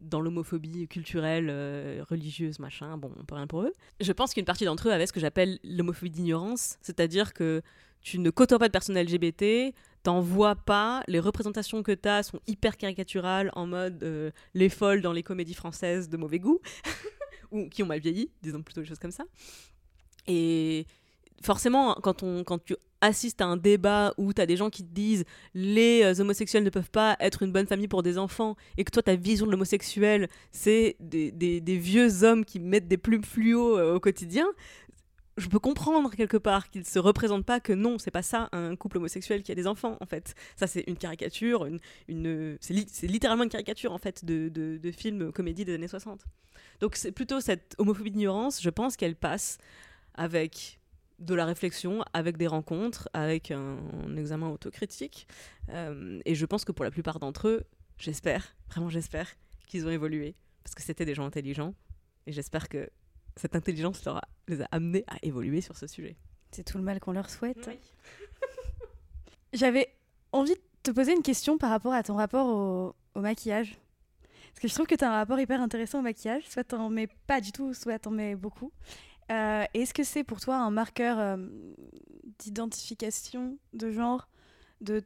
dans l'homophobie culturelle, euh, religieuse, machin. Bon, on peut rien pour eux. Je pense qu'une partie d'entre eux avait ce que j'appelle l'homophobie d'ignorance, c'est-à-dire que tu ne côtoies pas de personnes LGBT, t'en vois pas, les représentations que t'as sont hyper caricaturales, en mode euh, les folles dans les comédies françaises de mauvais goût, ou qui ont mal vieilli, disons plutôt des choses comme ça. Et forcément, quand, tu assistes à un débat où tu as des gens qui te disent les euh, homosexuels ne peuvent pas être une bonne famille pour des enfants et que toi ta vision de l'homosexuel c'est des, vieux hommes qui mettent des plumes fluo euh, au quotidien je peux comprendre quelque part qu'ils se représentent pas que non c'est pas ça un couple homosexuel qui a des enfants en fait. Ça c'est une caricature une, c'est li- c'est littéralement une caricature en fait de, de, de film comédie des années 60 donc c'est plutôt cette homophobie d'ignorance je pense qu'elle passe avec de la réflexion, avec des rencontres, avec un, un examen autocritique. Euh, et je pense que pour la plupart d'entre eux, j'espère, vraiment j'espère, qu'ils ont évolué. Parce que c'était des gens intelligents. Et j'espère que cette intelligence leur a- les a amenés à évoluer sur ce sujet. C'est tout le mal qu'on leur souhaite. J'avais envie de te poser une question par rapport à ton rapport au, au maquillage. Parce que je trouve que tu as un rapport hyper intéressant au maquillage. Soit t'en mets pas du tout, soit t'en mets beaucoup. Euh, Est-ce que c'est pour toi un marqueur euh, d'identification de genre, de,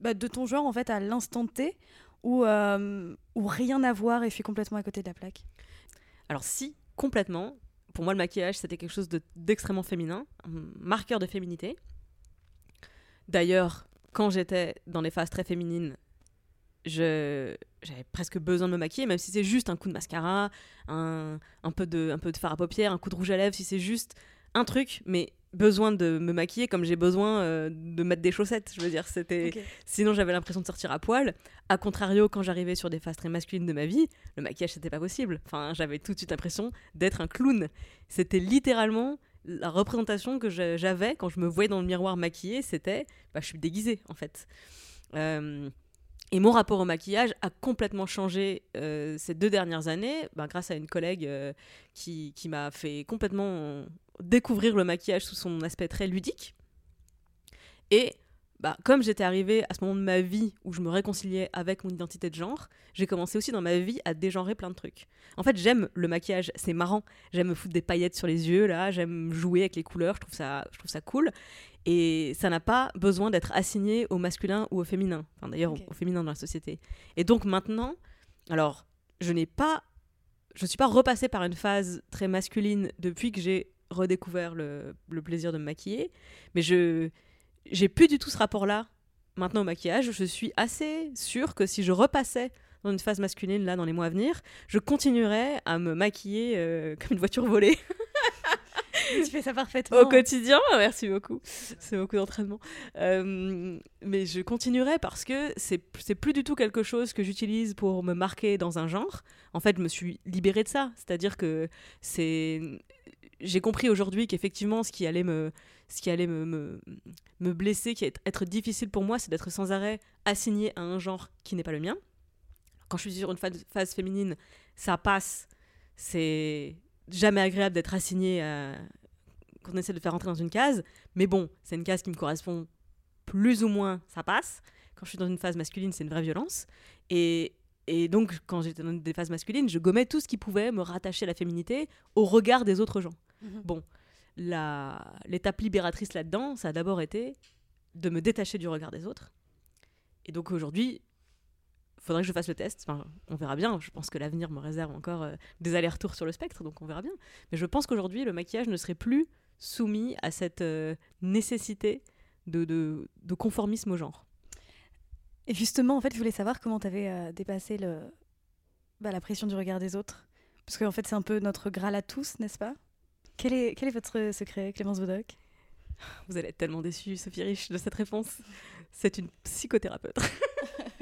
bah, de ton genre en fait à l'instant T, ou, euh, rien à voir et je suis complètement à côté de la plaque? Alors si, complètement, pour moi le maquillage c'était quelque chose de- d'extrêmement féminin, un marqueur de féminité. D'ailleurs, quand j'étais dans les phases très féminines, je j'avais presque besoin de me maquiller, même si c'est juste un coup de mascara, un, un, peu de, un peu de fard à paupières, un coup de rouge à lèvres, si c'est juste un truc, mais besoin de me maquiller comme j'ai besoin euh, de mettre des chaussettes. Je veux dire, c'était. Sinon, j'avais l'impression de sortir à poil. A contrario, quand j'arrivais sur des phases très masculines de ma vie, le maquillage, c'était pas possible. Enfin, j'avais tout de suite l'impression d'être un clown. C'était littéralement la représentation que j'avais quand je me voyais dans le miroir maquillée, c'était bah, je suis déguisée, en fait. Euh, et mon rapport au maquillage a complètement changé euh, ces deux dernières années, bah, grâce à une collègue euh, qui, qui m'a fait complètement découvrir le maquillage sous son aspect très ludique. Et bah, comme j'étais arrivée à ce moment de ma vie où je me réconciliais avec mon identité de genre, j'ai commencé aussi dans ma vie à dégenrer plein de trucs. En fait, j'aime le maquillage, c'est marrant. J'aime me foutre des paillettes sur les yeux, là, j'aime jouer avec les couleurs, je trouve ça, je trouve ça cool. Et ça n'a pas besoin d'être assigné au masculin ou au féminin. Enfin, d'ailleurs, au, au féminin dans la société. Et donc maintenant, alors, je n'ai pas. Je ne suis pas repassée par une phase très masculine depuis que j'ai redécouvert le, le plaisir de me maquiller. Mais je j'ai plus du tout ce rapport-là maintenant au maquillage. Je suis assez sûre que si je repassais dans une phase masculine là dans les mois à venir, je continuerais à me maquiller euh, comme une voiture volée tu fais ça parfaitement. au quotidien. Merci beaucoup. C'est beaucoup d'entraînement. Euh, mais je continuerai parce que c'est plus du tout quelque chose que j'utilise pour me marquer dans un genre. En fait, je me suis libérée de ça. C'est-à-dire que c'est j'ai compris aujourd'hui qu'effectivement ce qui allait me ce qui allait me, me, blesser, qui allait être difficile pour moi, c'est d'être sans arrêt assigné à un genre qui n'est pas le mien. Quand je suis sur une phase féminine, ça passe. C'est jamais agréable d'être assigné à qu'on essaie de faire rentrer dans une case, mais bon, c'est une case qui me correspond plus ou moins, ça passe. Quand je suis dans une phase masculine, c'est une vraie violence. Et Et donc, quand j'étais dans des phases masculines, je gommais tout ce qui pouvait me rattacher à la féminité au regard des autres gens. Bon, la- l'étape libératrice là-dedans, ça a d'abord été de me détacher du regard des autres. Et donc aujourd'hui, il faudrait que je fasse le test. Enfin, on verra bien. Je pense que l'avenir me réserve encore euh, des allers-retours sur le spectre, donc on verra bien. Mais je pense qu'aujourd'hui, le maquillage ne serait plus soumis à cette euh, nécessité de, de, de conformisme au genre. Et justement, en fait, je voulais savoir comment tu avais dépassé le... bah, la pression du regard des autres. Parce qu'en fait, c'est un peu notre graal à tous, n'est-ce pas? Quel est, quel est votre secret, Clémence Bodoc? Vous allez être tellement déçue, Sophie Rich, de cette réponse. C'est une psychothérapeute.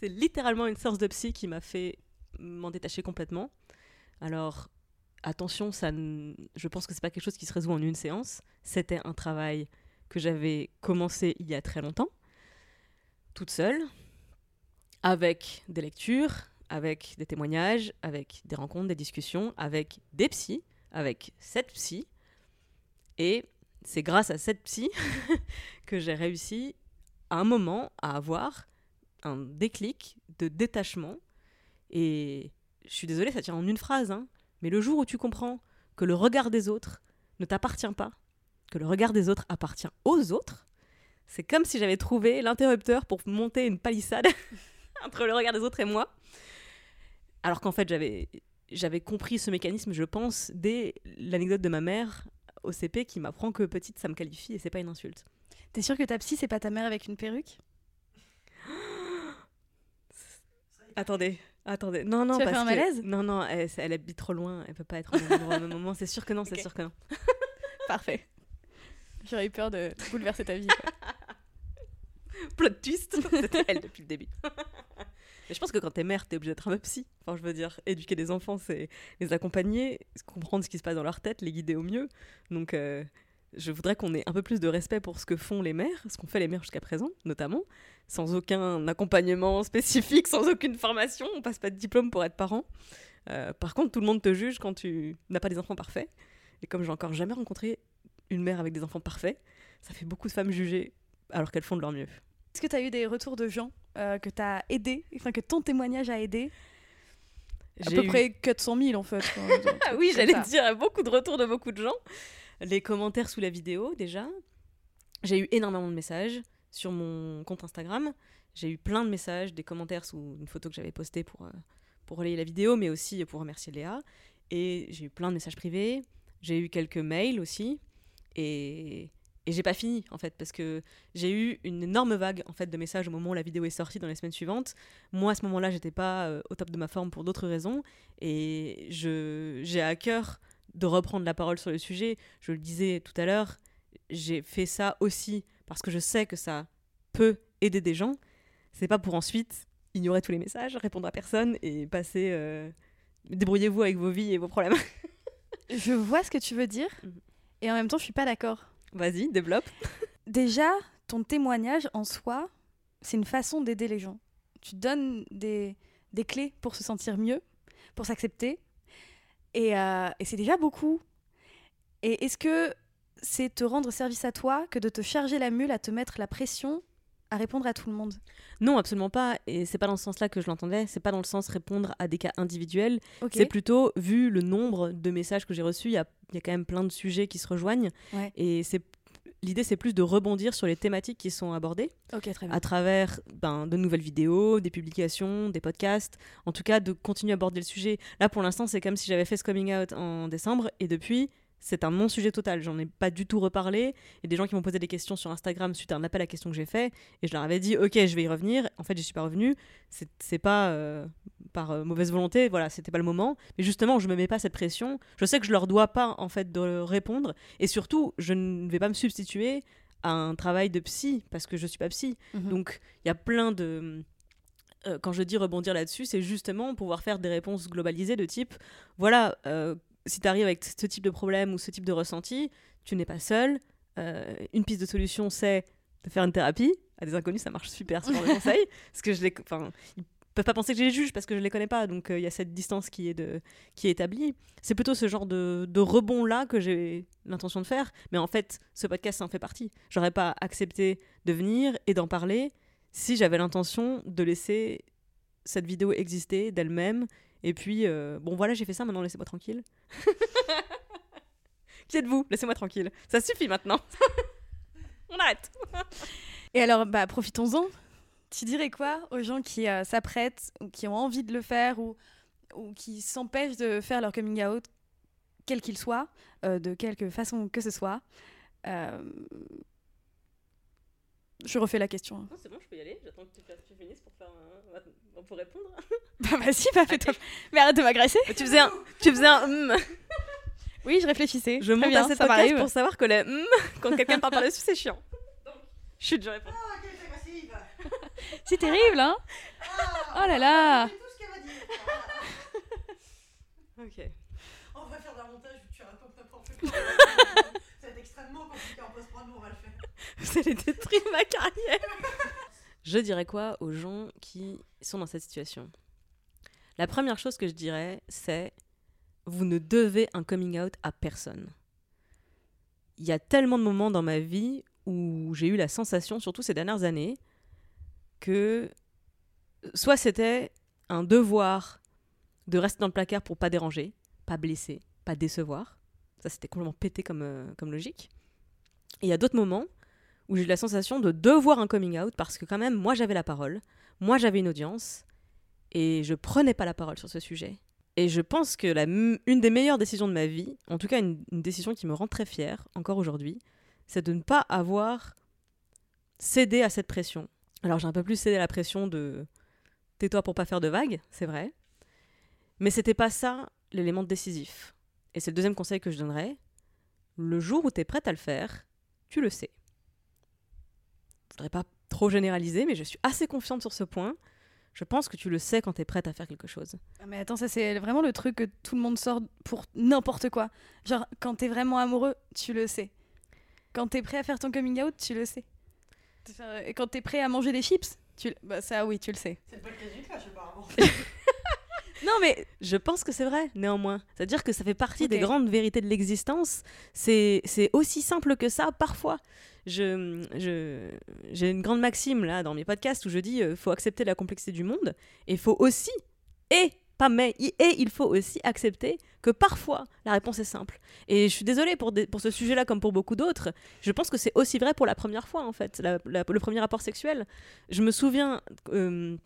c'est littéralement une source de psy qui m'a fait m'en détacher complètement. Alors, attention, ça, je pense que c'est pas quelque chose qui se résout en une séance. C'était un travail que j'avais commencé il y a très longtemps, toute seule, avec des lectures, avec des témoignages, avec des rencontres, des discussions, avec des psys, avec cette psy. Et c'est grâce à cette psy que j'ai réussi à un moment à avoir un déclic de détachement. Et je suis désolée, ça tient en une phrase, hein, mais le jour où tu comprends que le regard des autres ne t'appartient pas, que le regard des autres appartient aux autres, c'est comme si j'avais trouvé l'interrupteur pour monter une palissade entre le regard des autres et moi. Alors qu'en fait, j'avais j'avais compris ce mécanisme, je pense, dès l'anecdote de ma mère au CP qui m'apprend que petite, ça me qualifie et c'est pas une insulte. T'es sûre que ta psy, c'est pas ta mère avec une perruque? Attendez, attendez. Non, non, Tu parce fait un que- malaise? Non, non, elle, elle habite trop loin, elle peut pas être au même endroit au même moment. C'est sûr que non, c'est Ok. sûr que non. Parfait. J'aurais eu peur de bouleverser ta vie. quoi. Plot twist, c'était elle depuis le début. Mais je pense que quand t'es mère, t'es obligée d'être un peu psy. Enfin, je veux dire, éduquer des enfants, c'est les accompagner, comprendre ce qui se passe dans leur tête, les guider au mieux. Donc, euh, je voudrais qu'on ait un peu plus de respect pour ce que font les mères, ce qu'ont fait les mères jusqu'à présent, notamment, sans aucun accompagnement spécifique, sans aucune formation. On passe pas de diplôme pour être parent. Euh, par contre, tout le monde te juge quand tu n'as pas des enfants parfaits. Et comme j'ai encore jamais rencontré une mère avec des enfants parfaits, ça fait beaucoup de femmes jugées alors qu'elles font de leur mieux. Est-ce que tu as eu des retours de gens euh, que tu as aidé, enfin que ton témoignage a aidé? À peu eu- près 400 000 en fait. quoi. Ah oui, j'allais dire beaucoup de retours de beaucoup de gens. Les commentaires sous la vidéo, déjà. J'ai eu énormément de messages sur mon compte Instagram. J'ai eu plein de messages, des commentaires sous une photo que j'avais postée pour, euh, pour relayer la vidéo, mais aussi pour remercier Léa. Et j'ai eu plein de messages privés. J'ai eu quelques mails aussi. Et, et j'ai pas fini, en fait, parce que j'ai eu une énorme vague en fait, de messages au moment où la vidéo est sortie dans les semaines suivantes. Moi, à ce moment-là, j'étais pas euh, au top de ma forme pour d'autres raisons. Et j'ai à cœur de reprendre la parole sur le sujet. Je le disais tout à l'heure, j'ai fait ça aussi parce que je sais que ça peut aider des gens. C'est pas pour ensuite ignorer tous les messages, répondre à personne et passer. euh, Débrouillez-vous avec vos vies et vos problèmes. Je vois ce que tu veux dire Mhm. et en même temps je suis pas d'accord. Vas-y, développe. Déjà, ton témoignage en soi, c'est une façon d'aider les gens. Tu donnes des, des clés pour se sentir mieux, pour s'accepter. Et, euh, et c'est déjà beaucoup. Et est-ce que c'est te rendre service à toi que de te charger la mule à te mettre la pression à répondre à tout le monde? Non, absolument pas. Et c'est pas dans ce sens-là que je l'entendais. C'est pas dans le sens répondre à des cas individuels. C'est plutôt, vu le nombre de messages que j'ai reçus, il y a, il y a quand même plein de sujets qui se rejoignent. Ouais. Et c'est l'idée, c'est plus de rebondir sur les thématiques qui sont abordées Ok, très bien. à travers ben, de nouvelles vidéos, des publications, des podcasts. En tout cas, de continuer à aborder le sujet. Là, pour l'instant, c'est comme si j'avais fait ce coming out en décembre et depuis. C'est un non-sujet total, j'en ai pas du tout reparlé. Il y a des gens qui m'ont posé des questions sur Instagram suite à un appel à questions que j'ai fait, et je leur avais dit ok, je vais y revenir. En fait, j'y suis pas revenue. C'est pas euh, par euh, mauvaise volonté, voilà, c'était pas le moment. Mais justement, je me mets pas cette pression. Je sais que je leur dois pas en fait de répondre, et surtout, je ne vais pas me substituer à un travail de psy parce que je suis pas psy. Mhm. Donc, il y a plein de euh, quand je dis rebondir là-dessus, c'est justement pouvoir faire des réponses globalisées de type voilà, euh, si tu arrives avec ce type de problème ou ce type de ressenti, tu n'es pas seul. Euh, une piste de solution, c'est de faire une thérapie. À des inconnus, ça marche super ce genre de conseil. Parce que je les, enfin, ils peuvent pas penser que je les juge parce que je les connais pas. Donc euh, il y a cette distance qui est, de, qui est établie. C'est plutôt ce genre de, de rebond-là que j'ai l'intention de faire. Mais en fait, ce podcast, ça en fait partie. J'aurais pas accepté de venir et d'en parler si j'avais l'intention de laisser cette vidéo existait d'elle-même. Et puis, euh, bon voilà, j'ai fait ça, maintenant laissez-moi tranquille. Qui êtes-vous? Laissez-moi tranquille. Ça suffit maintenant. On arrête. Et alors, bah, profitons-en. Tu dirais quoi aux gens qui euh, s'apprêtent, ou qui ont envie de le faire, ou, ou qui s'empêchent de faire leur coming out, quel qu'il soit, euh, de quelque façon que ce soit Je refais la question. hein. c'est bon, je peux y aller. J'attends que tu, finisses pour, faire pour répondre. Bah, vas-y, bah, fais-toi. Mais arrête de m'agresser. tu faisais un, tu faisais un hum. Oui, je réfléchissais. Je monte bien, à cette ça podcast pour savoir que les hum, quand quelqu'un parle par-dessus, c'est chiant. Chut, je réponds. C'est terrible, hein Oh là là Ok. On va faire d'un montage où tu racontes n'importe quoi. Ça va être extrêmement compliqué en post-prod, mais on va le faire. Vous allez détruire ma carrière. Je dirais quoi aux gens qui sont dans cette situation? La première chose que je dirais, c'est vous ne devez un coming out à personne. Il y a tellement de moments dans ma vie où j'ai eu la sensation, surtout ces dernières années, que soit c'était un devoir de rester dans le placard pour pas déranger, pas blesser, pas décevoir. Ça, c'était complètement pété comme, euh, comme logique. Et il y a d'autres moments où j'ai eu la sensation de devoir un coming out parce que quand même, moi j'avais la parole, moi j'avais une audience, et je prenais pas la parole sur ce sujet. Et je pense que la, une des meilleures décisions de ma vie, en tout cas une, une décision qui me rend très fière, encore aujourd'hui, c'est de ne pas avoir cédé à cette pression. Alors j'ai un peu plus cédé à la pression de tais-toi pour pas faire de vagues, c'est vrai, mais c'était pas ça l'élément décisif. Et c'est le deuxième conseil que je donnerais. Le jour où tu es prête à le faire, tu le sais. Je voudrais pas trop généraliser, mais je suis assez confiante sur ce point. Je pense que tu le sais quand tu es prête à faire quelque chose. Ah, Mais attends, ça c'est vraiment le truc que tout le monde sort pour n'importe quoi. Genre, quand t'es vraiment amoureux, tu le sais. Quand t'es prêt à faire ton coming out, tu le sais. Et quand t'es prêt à manger des chips, tu le- bah, ça oui, tu le sais. C'est pas le cas apparemment. Non mais Je pense que c'est vrai, néanmoins. C'est-à-dire que ça fait partie des grandes vérités de l'existence. C'est c'est aussi simple que ça, parfois. Je, je, j'ai une grande maxime, là, dans mes podcasts, où je dis il faut accepter la complexité du monde, et faut aussi, et pas mais, et il faut aussi accepter que parfois, la réponse est simple. Et je suis désolée pour, pour ce sujet-là, comme pour beaucoup d'autres. Je pense que c'est aussi vrai pour la première fois, en fait, le premier rapport sexuel. Je me souviens... euh,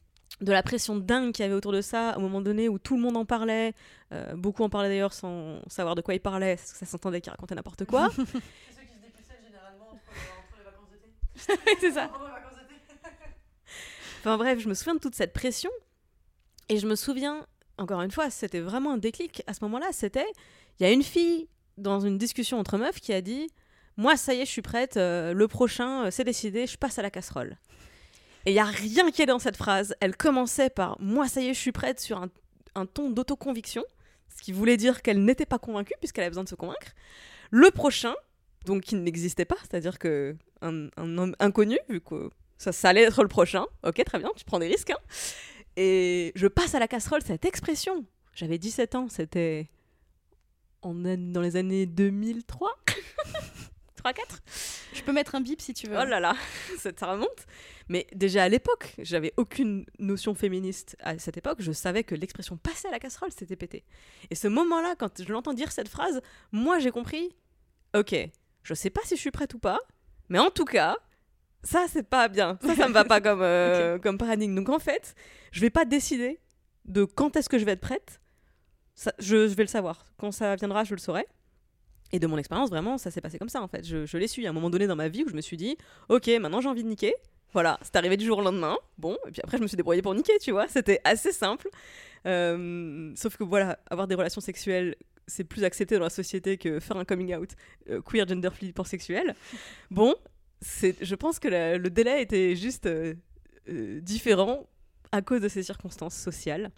de la pression dingue qu'il y avait autour de ça, au moment donné où tout le monde en parlait, euh, beaucoup en parlaient d'ailleurs sans savoir de quoi ils parlaient, parce que ça s'entendait qu'ils racontaient n'importe quoi. C'est ceux qui se dépucellent généralement entre, entre les vacances d'été. c'est ça. Enfin bref, je me souviens de toute cette pression, et je me souviens, encore une fois, c'était vraiment un déclic à ce moment-là, c'était, il y a une fille dans une discussion entre meufs qui a dit, moi ça y est, je suis prête, euh, le prochain, euh, c'est décidé, je passe à la casserole. Et il y a rien qui est dans cette phrase. Elle commençait par moi ça y est, je suis prête sur un, un ton d'autoconviction, ce qui voulait dire qu'elle n'était pas convaincue puisqu'elle avait besoin de se convaincre. Le prochain, donc qui n'existait pas, c'est-à-dire que un, un homme inconnu, vu que ça, ça allait être le prochain. Ok, très bien, tu prends des risques. hein. Et je passe à la casserole cette expression. J'avais 17 ans, c'était en dans les années 2003 3-4 Je peux mettre un bip si tu veux. Oh là là, ça, ça remonte. Mais déjà à l'époque, j'avais aucune notion féministe à cette époque. Je savais que l'expression passer à la casserole, c'était pété. Et ce moment-là, quand je l'entends dire cette phrase, moi j'ai compris, ok, je sais pas si je suis prête ou pas, mais en tout cas, ça c'est pas bien. Ça, ça me va pas comme, euh, comme paradigme. Donc en fait, je vais pas décider de quand est-ce que je vais être prête. Ça, je, je vais le savoir. Quand ça viendra, je le saurai. Et de mon expérience, vraiment, ça s'est passé comme ça en fait. Je, je l'ai su à un moment donné dans ma vie où je me suis dit, ok, maintenant j'ai envie de niquer. Voilà, c'est arrivé du jour au lendemain. Bon, et puis après je me suis débrouillée pour niquer, tu vois. C'était assez simple. Euh, sauf que voilà, avoir des relations sexuelles, c'est plus accepté dans la société que faire un coming out euh, queer, gender fluid, pansexuel. Bon, c'est, je pense que la- le délai était juste euh, euh, différent à cause de ces circonstances sociales.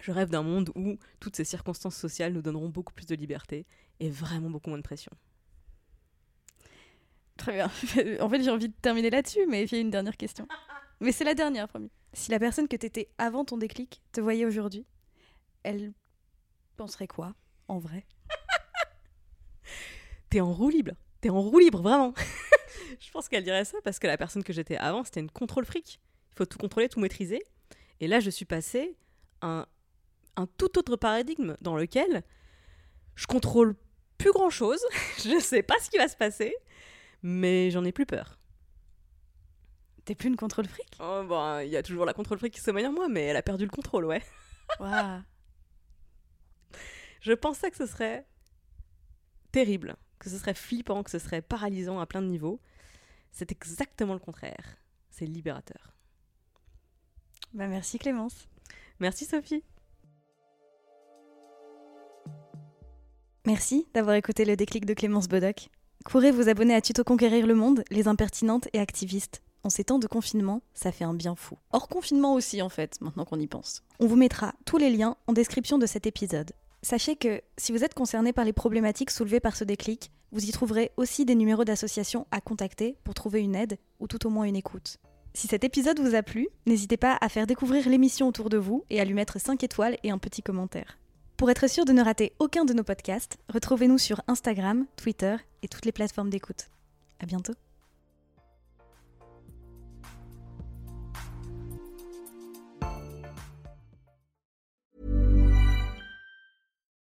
Je rêve d'un monde où toutes ces circonstances sociales nous donneront beaucoup plus de liberté et vraiment beaucoup moins de pression. Très bien. en fait, j'ai envie de terminer là-dessus, mais il y a une dernière question. Mais c'est la dernière, promis. Si la personne que t'étais avant ton déclic te voyait aujourd'hui, elle penserait quoi, en vrai T'es en roue libre. T'es en roue libre, vraiment. je pense qu'elle dirait ça parce que la personne que j'étais avant, c'était une contrôle fric. Il faut tout contrôler, tout maîtriser. Et là, je suis passée à un, un tout autre paradigme dans lequel je contrôle plus grand chose, je sais pas ce qui va se passer, mais j'en ai plus peur. T'es plus une contrôle fric Oh, bon, il y a toujours la contrôle fric qui sommeille en moi, mais elle a perdu le contrôle, ouais. Waouh. Je pensais que ce serait terrible, que ce serait flippant, que ce serait paralysant à plein de niveaux. C'est exactement le contraire. C'est libérateur. Bah merci Clémence. Merci Sophie. Merci d'avoir écouté le déclic de Clémence Bodoc. Courez vous abonner à Tuto Conquérir le Monde, les impertinentes et activistes. En ces temps de confinement, ça fait un bien fou. Hors confinement aussi en fait, maintenant qu'on y pense. On vous mettra tous les liens en description de cet épisode. Sachez que si vous êtes concerné par les problématiques soulevées par ce déclic, vous y trouverez aussi des numéros d'associations à contacter pour trouver une aide ou tout au moins une écoute. Si cet épisode vous a plu, n'hésitez pas à faire découvrir l'émission autour de vous et à lui mettre 5 étoiles et un petit commentaire. Pour être sûr de ne rater aucun de nos podcasts, retrouvez-nous sur Instagram, Twitter et toutes les plateformes d'écoute. À bientôt.